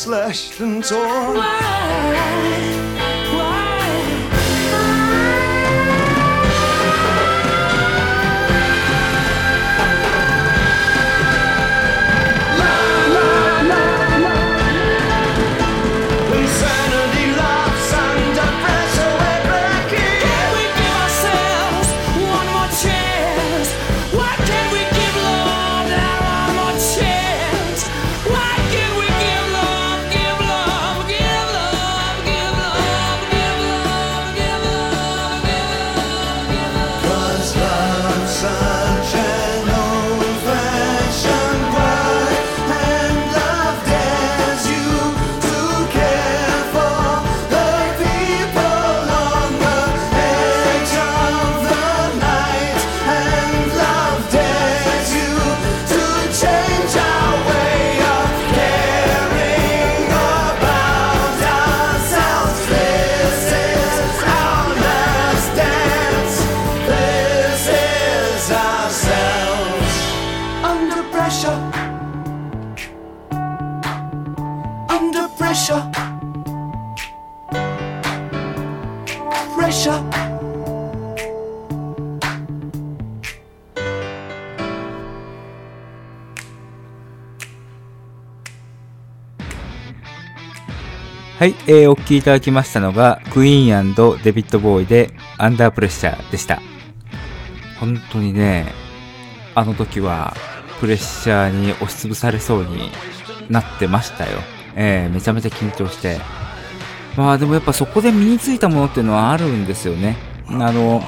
slashed and torn. はい、えーお聴きいただきましたのが、クイーンデビッド・ボーイで、アンダープレッシャーでした。本当にね、あの時は、プレッシャーに押しつぶされそうになってましたよ。えーめちゃめちゃ緊張して。まあでもやっぱそこで身についたものっていうのはあるんですよね。あの、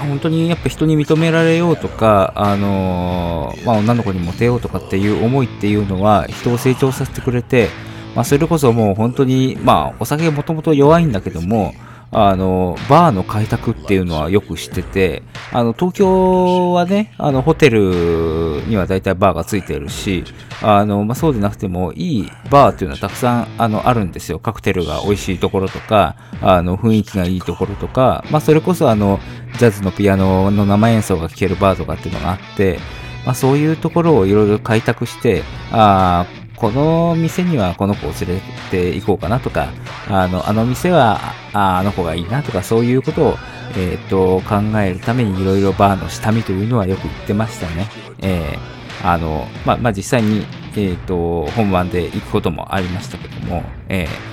本当にやっぱ人に認められようとか、あのまあ、女の子にモテようとかっていう思いっていうのは人を成長させてくれて、まあ、それこそもう本当に、まあ、お酒もともと弱いんだけども、あの、バーの開拓っていうのはよく知ってて、あの、東京はね、あの、ホテルには大体バーがついてるし、あの、まあ、そうでなくても、いいバーっていうのはたくさん、あの、あるんですよ。カクテルが美味しいところとか、あの、雰囲気がいいところとか、まあ、それこそあの、ジャズのピアノの生演奏が聴けるバーとかっていうのがあって、まあ、そういうところをいろいろ開拓して、あーこの店にはこの子を連れて行こうかなとか、あの、あの店はあの子がいいなとか、そういうことを、えっ、と、考えるためにいろいろバーの下見というのはよく言ってましたね。えーあの、まあ、まあ、実際に、えっ、と、本番で行くこともありましたけども、えー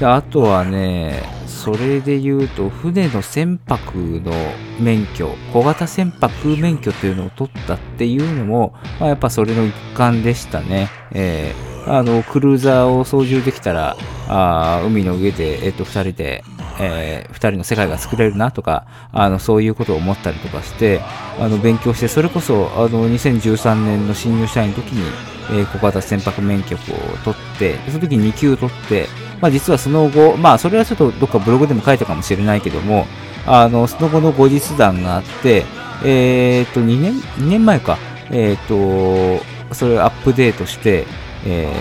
であとはね、それで言うと、船の船舶の免許、小型船舶免許というのを取ったっていうのも、まあ、やっぱそれの一環でしたね。えーあの、クルーザーを操縦できたら、あ海の上で、えっと、二人で、えー二人の世界が作れるなとか、あの、そういうことを思ったりとかして、あの、勉強して、それこそ、あの、2013年の新入社員の時に、えー小型船舶免許を取って、その時に2級取って、まあ実はその後、まあそれはちょっとどっかブログでも書いたかもしれないけども、あの、その後の後日談があって、えっと、2年、2年前か、えっと、それをアップデートして、え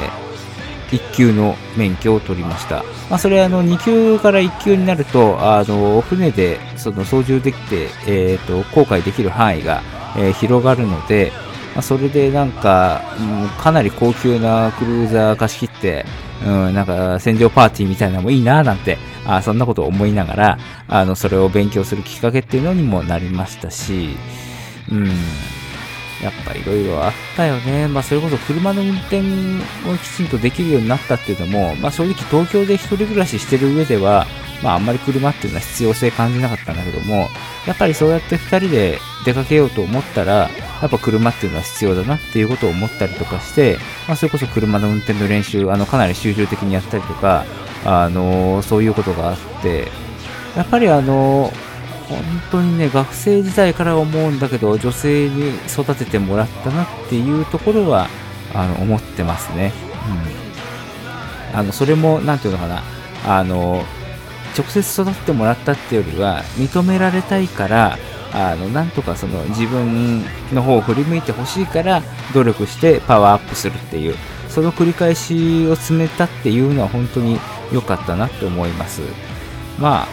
1級の免許を取りました。まあ、それあの2級から1級になると、あの船でその操縦できて、えー、と航海できる範囲が、えー広がるので、まあ、それでなんか、うんかなり高級なクルーザー貸し切って、うん、なんか戦場パーティーみたいなのもいいななんて、あそんなことを思いながら、あの、それを勉強するきっかけっていうのにもなりましたし、うん、やっぱいろいろあったよね。まあそれこそ車の運転をきちんとできるようになったっていうのも、まあ正直東京で一人暮らししてる上では、まああんまり車っていうのは必要性感じなかったんだけども、やっぱりそうやって二人で出かけようと思ったら、やっぱ車っていうのは必要だなっていうことを思ったりとかして、まあそれこそ車の運転の練習、あのかなり集中的にやったりとか、あのそういうことがあって、やっぱりあの本当にね、学生時代から思うんだけど、女性に育ててもらったなっていうところは、あの、思ってますね。うん。あの、それも、なんていうのかな、あの、直接育ってもらったっていうよりは、認められたいから、あの、なんとかその自分の方を振り向いてほしいから、努力してパワーアップするっていう、その繰り返しを詰めたっていうのは本当に良かったなって思います。ま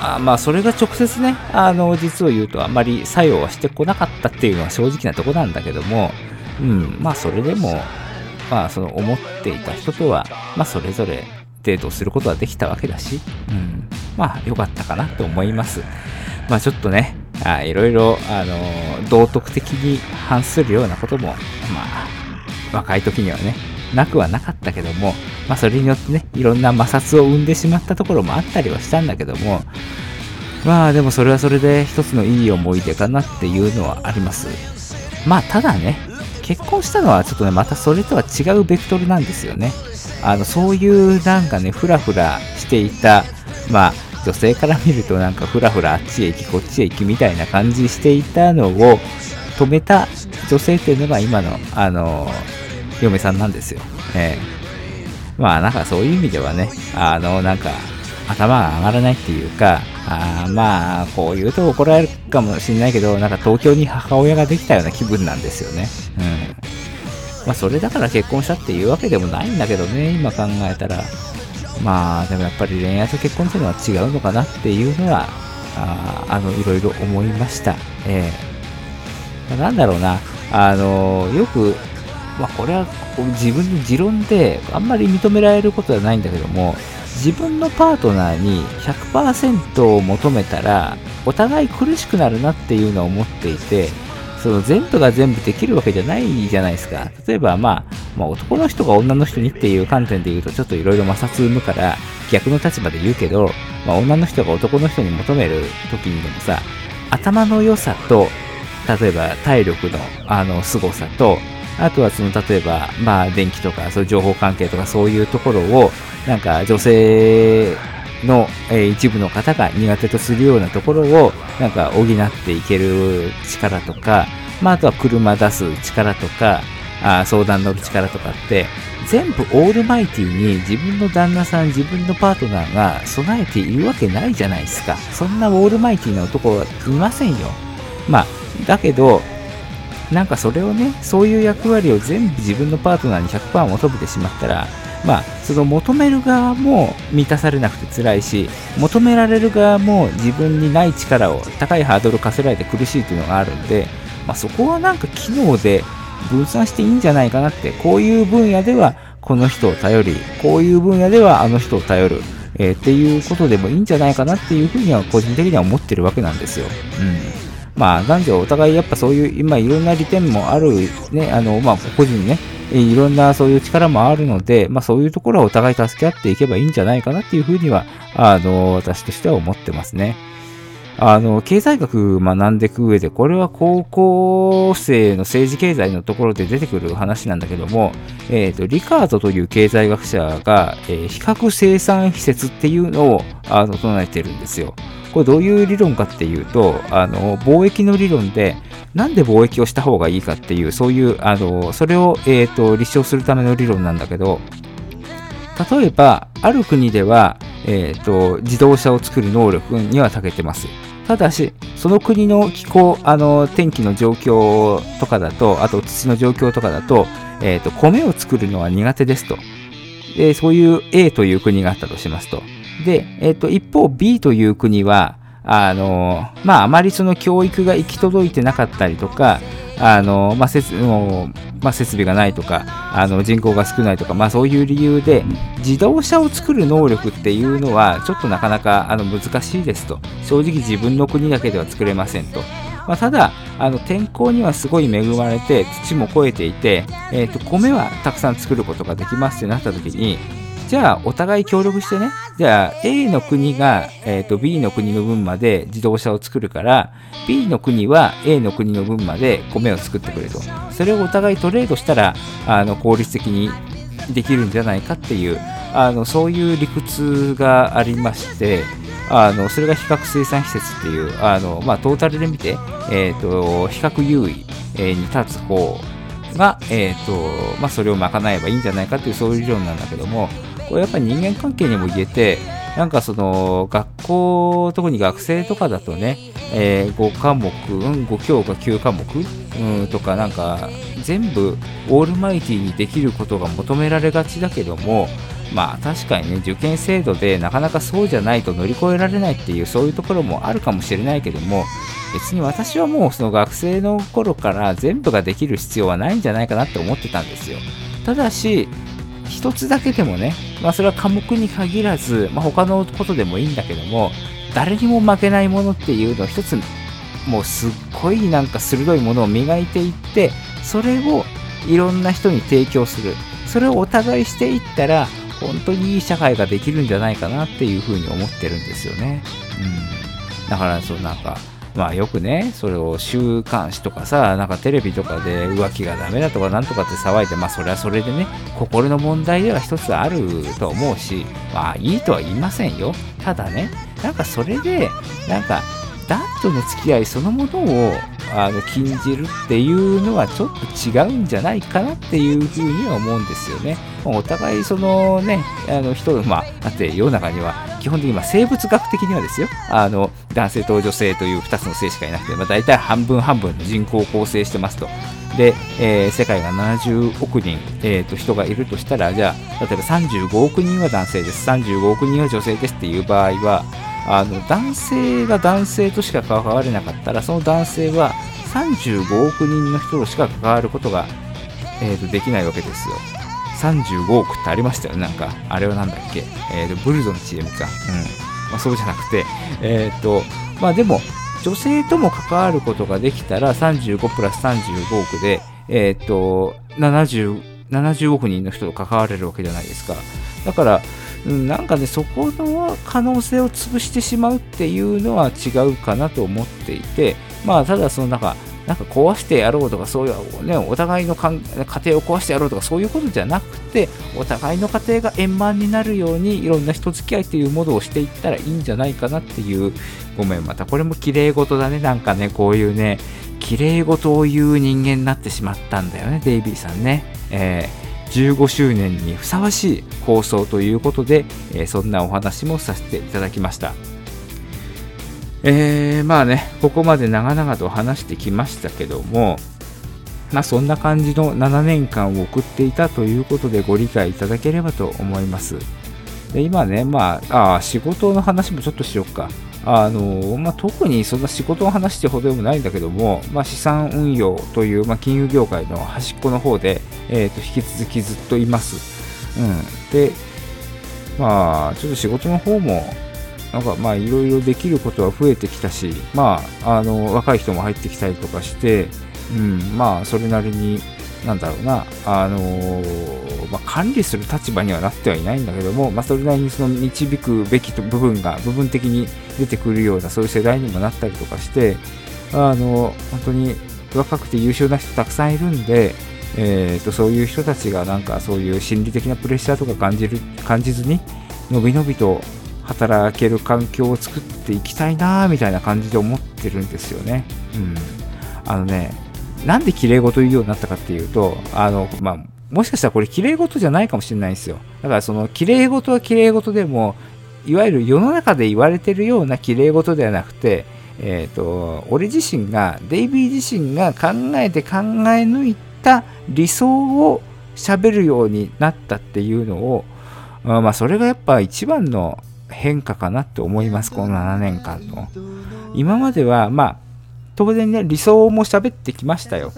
あ、あまあ、それが直接ね、あの、実を言うとあまり作用はしてこなかったっていうのは正直なとこなんだけども、うん、まあ、それでも、まあ、その思っていた人とは、まあ、それぞれデートすることはできたわけだし、うん、まあ、良かったかなと思います。まあ、ちょっとね、あいろいろ、あの、道徳的に反するようなことも、まあ、若い時にはね、なくはなかったけども、まあ、それによってね、いろんな摩擦を生んでしまったところもあったりはしたんだけども、まあでもそれはそれで一つのいい思い出かなっていうのはあります。まあただね、結婚したのはちょっとね、またそれとは違うベクトルなんですよね。あの、そういうなんかね、ふらふらしていた、まあ女性から見るとなんかふらふらあっちへ行きこっちへ行きみたいな感じしていたのを止めた女性っていうのが今の、あの、嫁さんなんですよ。ええまあなんかそういう意味ではね、あのなんか頭が上がらないっていうか、あまあこう言うと怒られるかもしれないけど、なんか東京に母親ができたような気分なんですよね。うん。まあそれだから結婚したっていうわけでもないんだけどね、今考えたら。まあでもやっぱり恋愛と結婚っていうのは違うのかなっていうのは、ああのいろいろ思いました。ええなんだろうな、あのよくまあ、これは自分の持論であんまり認められることはないんだけども自分のパートナーに100%を求めたらお互い苦しくなるなっていうのを思っていてその全部が全部できるわけじゃないじゃないですか。例えば、まあ、まあ男の人が女の人にっていう観点で言うとちょっといろいろ摩擦生むから逆の立場で言うけど、まあ、女の人が男の人に求める時にでもさ頭の良さと例えば体力のあの凄さとあとはその例えば、まあ、電気とかそういう情報関係とかそういうところをなんか女性の、え一部の方が苦手とするようなところをなんか補っていける力とか、まあ、あとは車出す力とかあ相談乗る力とかって全部オールマイティに自分の旦那さん自分のパートナーが備えているわけないじゃないですか。そんなオールマイティな男はいませんよ。まあだけどなんかそれをね、そういう役割を全部自分のパートナーに100%求めてしまったら、まあ、その求める側も満たされなくて辛いし、求められる側も自分にない力を高いハードルを課せられて苦しいというのがあるんで、まあ、そこはなんか機能で分散していいんじゃないかなって、こういう分野ではこの人を頼り、こういう分野ではあの人を頼る、えーっていうことでもいいんじゃないかなっていうふうには個人的には思ってるわけなんですよ。うん。まあ、男女お互いやっぱそういう、今いろんな利点もある、ね、あの、まあ、個人ね、いろんなそういう力もあるので、まあそういうところはお互い助け合っていけばいいんじゃないかなっていうふうには、あの、私としては思ってますね。あの、経済学学んでいく上で、これは高校生の政治経済のところで出てくる話なんだけども、えっ、と、リカードという経済学者が、えー比較生産施設っていうのを、あの、唱えてるんですよ。これどういう理論かっていうと、あの、貿易の理論で、なんで貿易をした方がいいかっていう、そういう、あの、それを、えっ、と、立証するための理論なんだけど、例えば、ある国では、えっ、と、自動車を作る能力には長けてます。ただし、その国の気候、あの、天気の状況とかだと、あと土の状況とかだと、えっ、と、米を作るのは苦手ですと。で、そういう A という国があったとしますと。で、えっ、と、一方 B という国は、あの、まあ、あまりその教育が行き届いてなかったりとか、あの、まあ、設もまあ、設備がないとか、あの人口が少ないとか、まあ、そういう理由で、自動車を作る能力っていうのは、ちょっとなかなかあの難しいですと。正直自分の国だけでは作れませんと。まあ、ただあの、天候にはすごい恵まれて、土も肥えていて、えー、と米はたくさん作ることができますってなった時に、じゃあお互い協力してね、じゃあ A の国が、えー、と B の国の分まで自動車を作るから、B の国は A の国の分まで米を作ってくれと。それをお互いトレードしたら、あの効率的にできるんじゃないかっていう、あのそういう理屈がありまして、あのそれが比較生産施設っていう、あのまあ、トータルで見て、えー、と比較優位、に立つ方が、えーとまあ、それを賄えばいいんじゃないかっていうそういう理論なんだけどもこれやっぱり人間関係にも言えてなんかその学校特に学生とかだとね、えー5科目、うん、5教科9科目、うん、とかなんか全部オールマイティにできることが求められがちだけどもまあ確かにね受験制度でなかなかそうじゃないと乗り越えられないっていうそういうところもあるかもしれないけども別に私はもうその学生の頃から全部ができる必要はないんじゃないかなって思ってたんですよ。ただし一つだけでもね、まあ、それは科目に限らず、まあ、他のことでもいいんだけども誰にも負けないものっていうのを一つもうすっごいなんか鋭いものを磨いていってそれをいろんな人に提供する。それをお互いしていったら本当にいい社会ができるんじゃないかなっていうふうに思ってるんですよね、うん、だからそうなんかまあよくね、それを週刊誌とかさ、なんかテレビとかで浮気がダメだとかなんとかって騒いで、まあそれはそれでね、心の問題では一つあると思うし、まあいいとは言いませんよ。ただね、なんかそれで、なんか男女の付き合いそのものをあの禁じるっていうのはちょっと違うんじゃないかなっていうふうには思うんですよね。お互いそのね、あの人、まあ、だって世の中には基本的にま生物学的にはですよ、あの男性と女性という2つの性しかいなくて、まあ、大体半分半分の人口を構成してますと。で、えー世界が70億人、えーと人がいるとしたら、じゃあ、例えば35億人は男性です、35億人は女性ですっていう場合は、あの男性が男性としか関われなかったらその男性は35億人の人としか関わることが、えーとできないわけですよ。35億ってありましたよね。なんかあれはなんだっけ、えーとブルゾの CM か、うん。まあ、そうじゃなくてえっ、とまあでも女性とも関わることができたら35プラス35億でえっ、と70 70億人の人と関われるわけじゃないですか。だからうんなんかね、そこの可能性を潰してしまうっていうのは違うかなと思っていて、まあ、ただ、そのなんか、なんか壊してやろうとか、そういう、ね、お互いの家庭を壊してやろうとか、そういうことじゃなくて、お互いの家庭が円満になるように、いろんな人付き合いっていうものをしていったらいいんじゃないかなっていう、ごめん、またこれも綺麗事だね、なんかね、こういうね、綺麗事を言う人間になってしまったんだよね、デイビーさんね。えー15周年にふさわしい放送ということで、えそんなお話もさせていただきました。えー、まあね、ここまで長々と話してきましたけども、まあそんな感じの7年間を送っていたということでご理解いただければと思います。で今ね、まあ、あ仕事の話もちょっとしようか。あのまあ、特にそんな仕事の話ってほどでもないんだけども、まあ、資産運用という、まあ、金融業界の端っこの方で、えー、と引き続きずっといます。うん、で、まあ、ちょっと仕事の方も、なんかまあいろいろできることは増えてきたし、まあ、あの若い人も入ってきたりとかして、うん、まあそれなりに、なんだろうな、あのまあ、管理する立場にはなってはいないんだけども、まあ、それなりにその導くべき部分が部分的に出てくるようなそういう世代にもなったりとかして、あの本当に若くて優秀な人たくさんいるんで、えー、とそういう人たちがなんかそういう心理的なプレッシャーとか感じる感じずにのびのびと働ける環境を作っていきたいなみたいな感じで思ってるんですよね。うん、あのねなんで綺麗事言うようになったかっていうとあの、まあ、もしかしたらこれ綺麗事じゃないかもしれないんですよ。だからその綺麗事は綺麗事でもいわゆる世の中で言われてるような綺麗事ではなくて、えー、と俺自身がデイビー自身が考えて考え抜いた理想を喋るようになったっていうのをあまあそれがやっぱ一番の変化かなって思いますこの7年間の今まではまあ当然ね理想も喋ってきましたよ。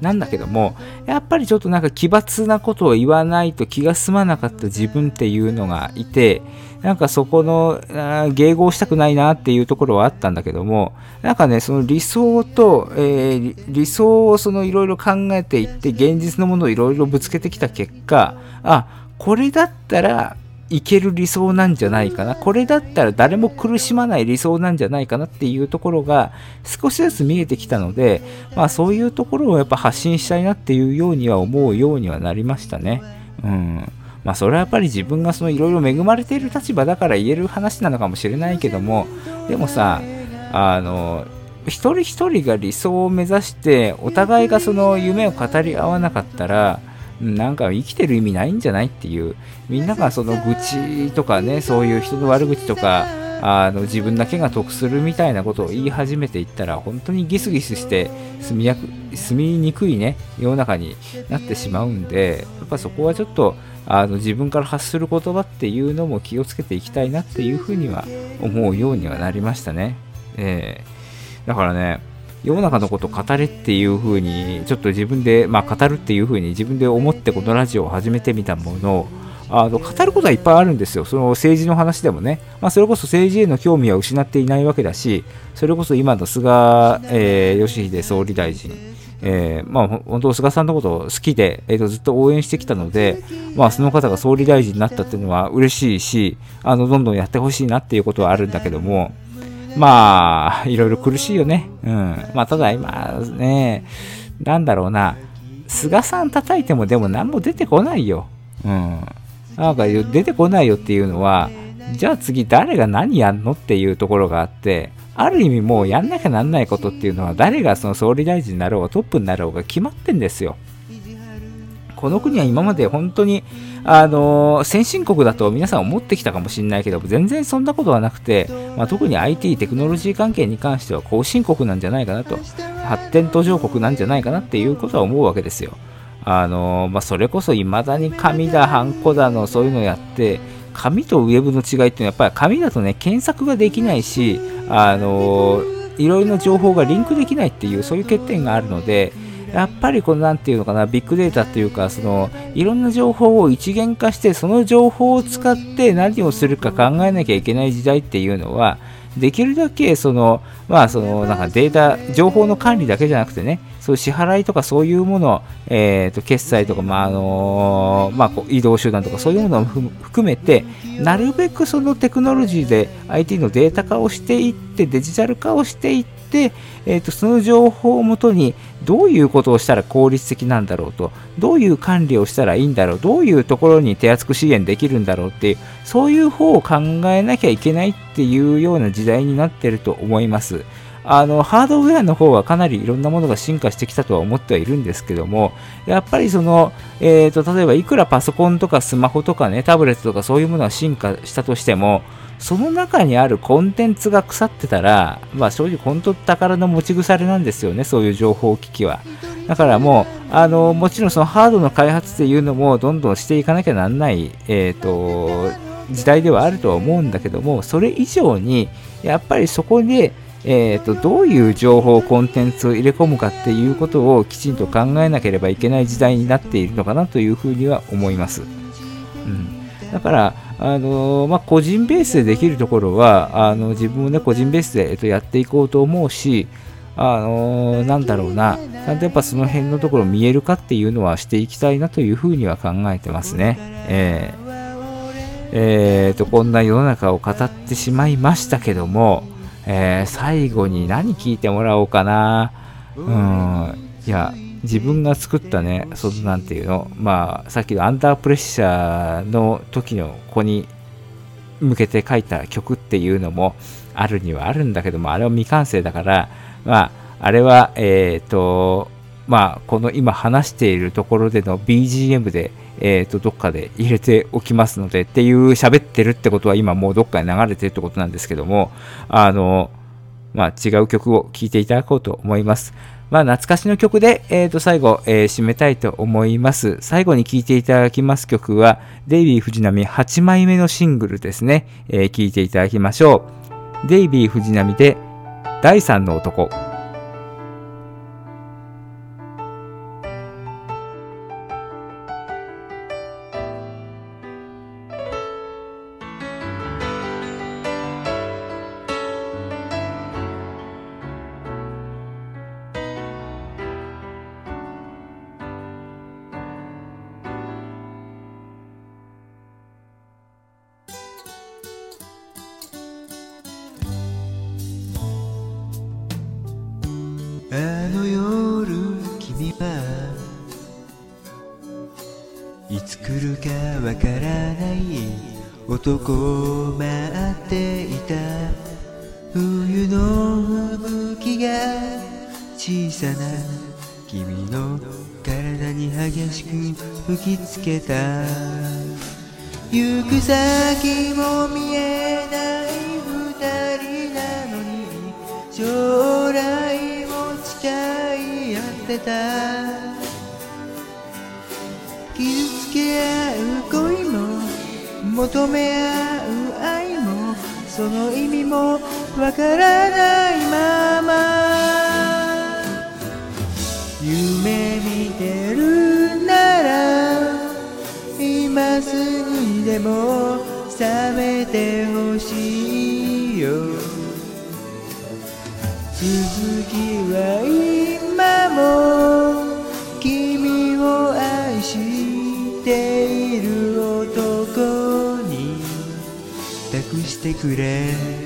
なんだけどもやっぱりちょっとなんか奇抜なことを言わないと気が済まなかった自分っていうのがいてなんかそこの迎合したくないなっていうところはあったんだけどもなんかねその理想と、えー理想をそのいろいろ考えていって現実のものをいろいろぶつけてきた結果あこれだったらいける理想なんじゃないかな。これだったら誰も苦しまない理想なんじゃないかなっていうところが少しずつ見えてきたので、まあ、そういうところをやっぱ発信したいなっていうようには思うようにはなりましたね。うん。まあ、それはやっぱり自分がそのいろいろ恵まれている立場だから言える話なのかもしれないけどもでもさあの一人一人が理想を目指してお互いがその夢を語り合わなかったらなんか生きてる意味ないんじゃないっていう。みんながその愚痴とかねそういう人の悪口とかあの自分だけが得するみたいなことを言い始めていったら本当にギスギスして住みやく住みにくいね世の中になってしまうんでやっぱそこはちょっとあの自分から発する言葉っていうのも気をつけていきたいなっていうふうには思うようにはなりましたね。えーだからね、世の中のこと語れっていう風に、ちょっと自分で、まあ語るっていう風に自分で思ってこのラジオを始めてみたもの、あの語ることはいっぱいあるんですよ。その政治の話でもね。まあそれこそ政治への興味は失っていないわけだし、それこそ今の菅、えー義偉総理大臣、えーまあ、本当、菅さんのことを好きで、えーとずっと応援してきたので、まあ、その方が総理大臣になったっていうのは嬉しいし、あのどんどんやってほしいなっていうことはあるんだけども、まあ、いろいろ苦しいよね。うん。まあ、ただ今ね、なんだろうな、菅さん叩いてもでも何も出てこないよ。うん。なんか出てこないよっていうのは、じゃあ次誰が何やんのっていうところがあって、ある意味もうやんなきゃなんないことっていうのは誰がその総理大臣になろうがトップになろうが決まってんですよ。この国は今まで本当に、あのー先進国だと皆さん思ってきたかもしれないけど、全然そんなことはなくて、まあ、特に IT、テクノロジー関係に関しては後進国なんじゃないかなと、発展途上国なんじゃないかなっていうことは思うわけですよ。あのまあ、それこそ未だに紙だ、ハンコだの、そういうのやって、紙とウェブの違いっていうのはやっぱり紙だとね、検索ができないし、あのーいろいろな情報がリンクできないっていう、そういう欠点があるので、やっぱりこのなんていうのかな、ビッグデータっていうか、そのいろんな情報を一元化して、その情報を使って何をするか考えなきゃいけない時代っていうのは、できるだけその、まあ、そのなんかデータ、情報の管理だけじゃなくてね、そういう支払いとかそういうもの、えー、と決済とか、まああのまあ、移動手段とかそういうものを含含めて、なるべくそのテクノロジーで IT のデータ化をしていって、デジタル化をしていって、えー、とその情報をもとにどういうことをしたら効率的なんだろうと、どういう管理をしたらいいんだろう、どういうところに手厚く支援できるんだろうっていう、そういう方を考えなきゃいけないっていうような時代になってると思います。あのハードウェアの方はかなりいろんなものが進化してきたとは思ってはいるんですけども、やっぱりその、えー、と例えばいくらパソコンとかスマホとかね、タブレットとかそういうものが進化したとしても、その中にあるコンテンツが腐ってたら、まあ正直本当宝の持ち腐れなんですよね、そういう情報機器は。だからもう、あの、もちろんそのハードの開発っていうのもどんどんしていかなきゃなんない、えっ、と、時代ではあるとは思うんだけども、それ以上に、やっぱりそこで、えー、とどういう情報、コンテンツを入れ込むかっていうことをきちんと考えなければいけない時代になっているのかなというふうには思います。うん、だから、あのまあ、個人ベースでできるところはあの自分も、ね、個人ベースで、えっと、やっていこうと思うし、あのーなんだろうな、ちゃんとやっぱその辺のところ見えるかっていうのはしていきたいなというふうには考えてますね。えーえーとこんな世の中を語ってしまいましたけども、えー最後に何聞いてもらおうかな。うん、いや、自分が作ったね、そのなんていうの、まあ、さっきのアンダープレッシャーの時の子に向けて書いた曲っていうのもあるにはあるんだけども、あれは未完成だから、まあ、あれは、えっ、と、まあ、この今話しているところでの BGM で、えっ、と、どっかで入れておきますのでっていう喋ってるってことは今もうどっかに流れてるってことなんですけども、あの、まあ、違う曲を聴いていただこうと思います。まあ、懐かしの曲で、えー、と最後、えー締めたいと思います。最後に聴いていただきます曲は、デイビー・藤波8枚目のシングルですね。えー聴いていただきましょう。デイビー・藤波で、第三の男。男を待っていた冬の吹雪が小さな君の体に激しく吹きつけた。行く先も見えない二人なのに将来を誓い合ってた。傷つけ合う求め合う愛もその意味もわからないまま。夢見てるなら今すぐにでも覚めてほしいよ。続きは今もしてくれ。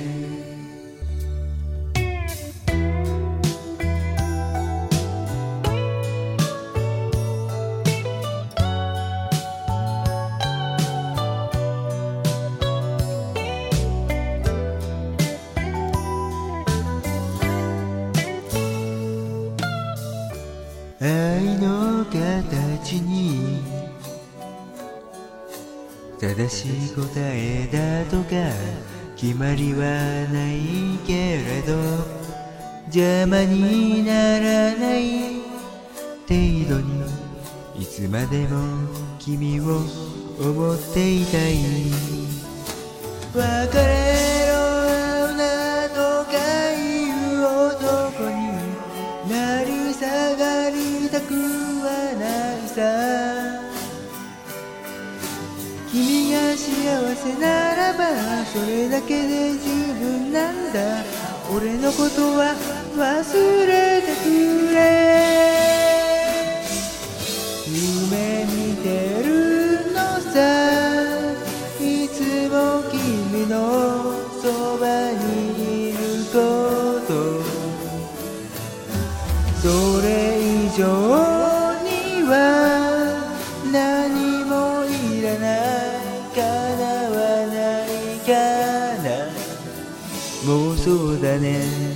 邪魔にならない程度にいつまでも君を思っていたい。別れろなとかいう男に。なり下がりたくはないさ。君が幸せならばそれだけで十分なんだ。俺のことは忘れてくれ夢見てるのさいつも君のそばにいることそれ以上には何もいらない叶わないかな妄想だね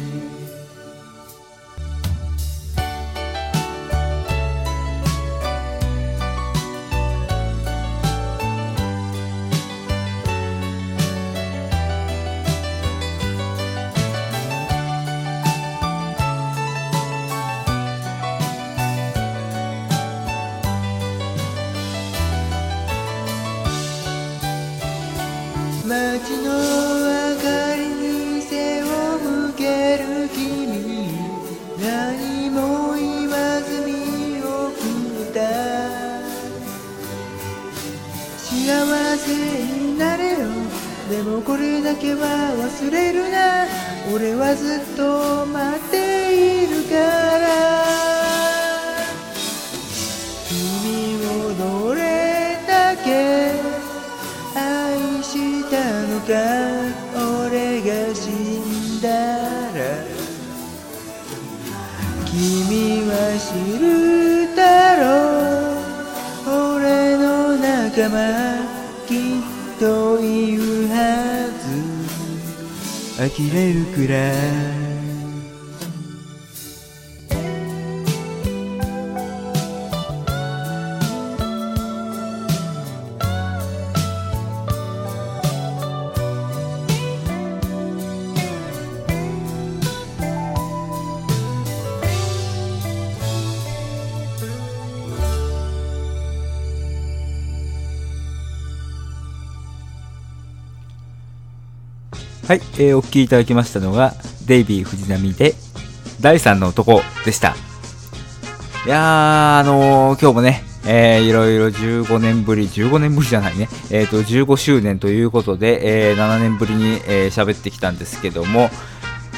はい、えーお聴きいただきましたのが、デイビー藤波で、第三の男でした。いやー、あのー今日もね、えーいろいろ15年ぶり、15年ぶりじゃないね、えっ、と、15周年ということで、えー7年ぶりにえー喋、ってきたんですけども、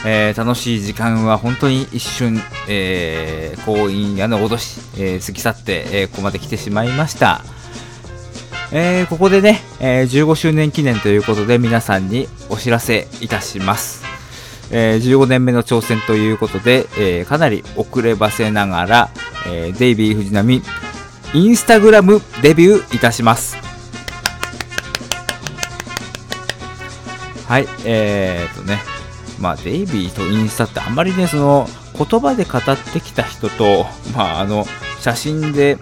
えー楽しい時間は本当に一瞬、えー、婚姻屋の脅し、えー過ぎ去って、えーここまで来てしまいました。えーここでね、えー15周年記念ということで皆さんにお知らせいたします。えー15年目の挑戦ということで、えーかなり遅ればせながら、えーデイビー藤波、インスタグラムデビューいたします。はい、えーとね、まあ、デイビーとインスタってあんまりね、その、言葉で語ってきた人と、まあ、あの、写真で、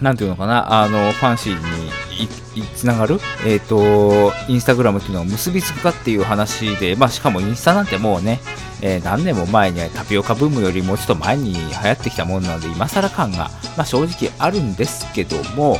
なんていうのかな、あの、ファンシーにつながる、えっ、と、インスタグラムっていうのを結びつくかっていう話で、まあ、しかもインスタなんてもうね、えー何年も前にタピオカブームよりもちょっと前に流行ってきたものなので、今更感が、まあ、正直あるんですけども、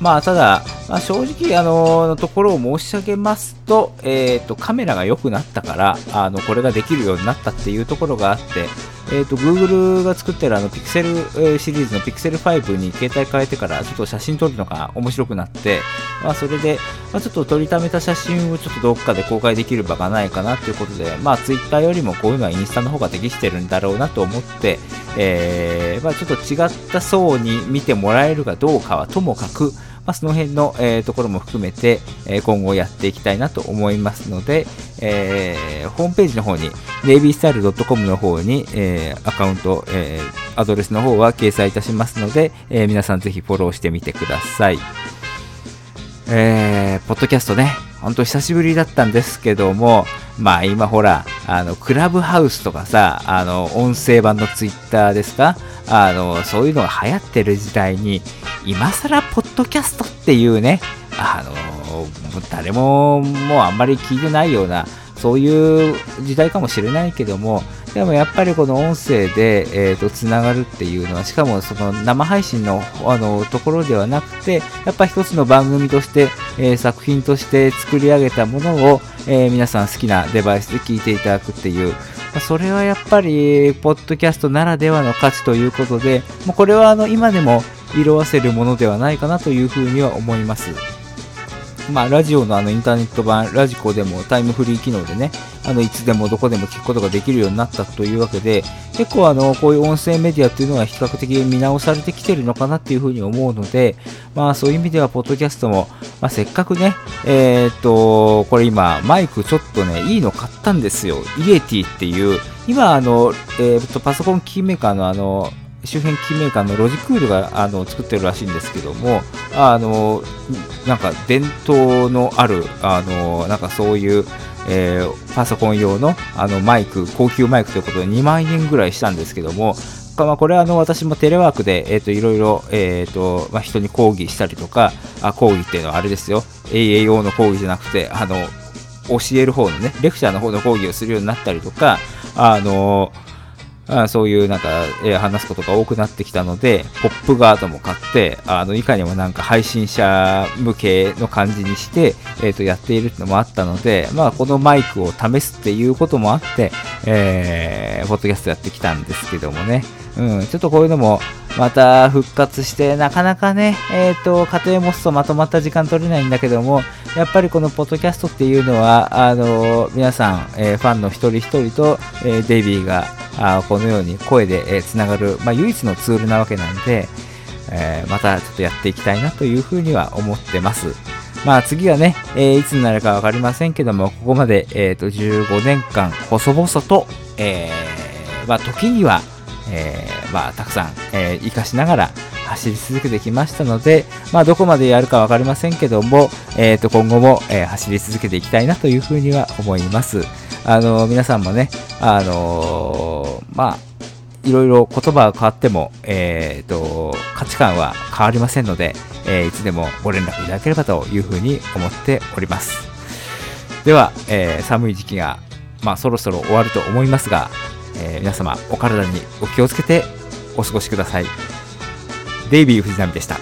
まあ、ただ、まあ、正直、あののところを申し上げますと、えっ、と、カメラが良くなったから、あの、これができるようになったっていうところがあって、えっ、と、Google が作ってるあの、ピクセル、えシリーズの Pixel 5に携帯変えてから、ちょっと写真撮るのが面白くなって、まあ、それで、まあ、ちょっと撮りためた写真をちょっとどっかで公開できる場がないかなということで、まあ、Twitter よりもこういうのはインスタの方が適してるんだろうなと思って、えーまあ、ちょっと違った層に見てもらえるかどうかはともかく、まあ、その辺の、えーところも含めて、え今後やっていきたいなと思いますので、えーホームページの方に navystyle.com の方に、えーアカウント、えーアドレスの方は掲載いたしますので、え皆さんぜひフォローしてみてください。えー、ポッドキャストね、ほんと久しぶりだったんですけども、まあ今ほら、あの、クラブハウスとかさ、あの、音声版のツイッターですか？あの、そういうのが流行ってる時代に、今更ポッドキャストっていうね、あの、誰ももうあんまり聞いてないような、そういう時代かもしれないけども、でもやっぱりこの音声で、えー、とつながるっていうのは、しかもその生配信のあのところではなくて、やっぱ一つの番組として、えー作品として作り上げたものを、えー皆さん好きなデバイスで聞いていただくっていう、それはやっぱり、ポッドキャストならではの価値ということで、もうこれはあの今でも色あせるものではないかなというふうには思います。まあ、ラジオのあのインターネット版、ラジコでもタイムフリー機能でね、あのいつでもどこでも聞くことができるようになったというわけで、結構あのこういう音声メディアっていうのは比較的見直されてきてるのかなっていうふうに思うので、まあそういう意味では、ポッドキャストも、まあ、せっかくね、えーっと、これ今、マイクちょっとね、いいの買ったんですよ。イエティっていう、今あの、えーっと、パソコン機器メーカーのあの、周辺機器メーカーのロジクールがあの作ってるらしいんですけども、あのなんか伝統のある、あのなんかそういう、えーパソコン用のあのマイク、高級マイクということで2万円ぐらいしたんですけども、まあ、これはあの私もテレワークで、えー、といろいろ、えーとまあ、人に講義したりとか、あ講義っていうのはあれですよ、AAO の講義じゃなくて、あの教える方のね、レクチャーの方の講義をするようになったりとか、あのあそういうなんか、えー話すことが多くなってきたので、ポップガードも買って、あのいかにもなんか配信者向けの感じにして、えー、とやっているのもあったので、まあ、このマイクを試すっていうこともあって、えー、ポッドキャストやってきたんですけどもね、うん、ちょっとこういうのもまた復活して、なかなかね、えっ、と、家庭持つとまとまった時間取れないんだけども、やっぱりこのポッドキャストっていうのは、あの、皆さん、えーファンの一人一人と、えデイビーが、あーこのように声で、えーつながる、まあ、唯一のツールなわけなんで、えまたちょっとやっていきたいなというふうには思ってます。まあ次はね、えいつになるかわかりませんけども、ここまで、えー、と15年間、細々と、えまあ時には、えーまあたくさん、えー活かしながら走り続けてきましたので、まあどこまでやるかわかりませんけども、えーと今後も、えー走り続けていきたいなというふうには思います。あの皆さんもね、あのまあいろいろ言葉が変わっても、えー、と価値観は変わりませんので、えいつでもご連絡いただければというふうに思っております。では、え寒い時期が、まあ、そろそろ終わると思いますが、えー皆様お体にお気をつけてお過ごしください。デイビー藤波でした。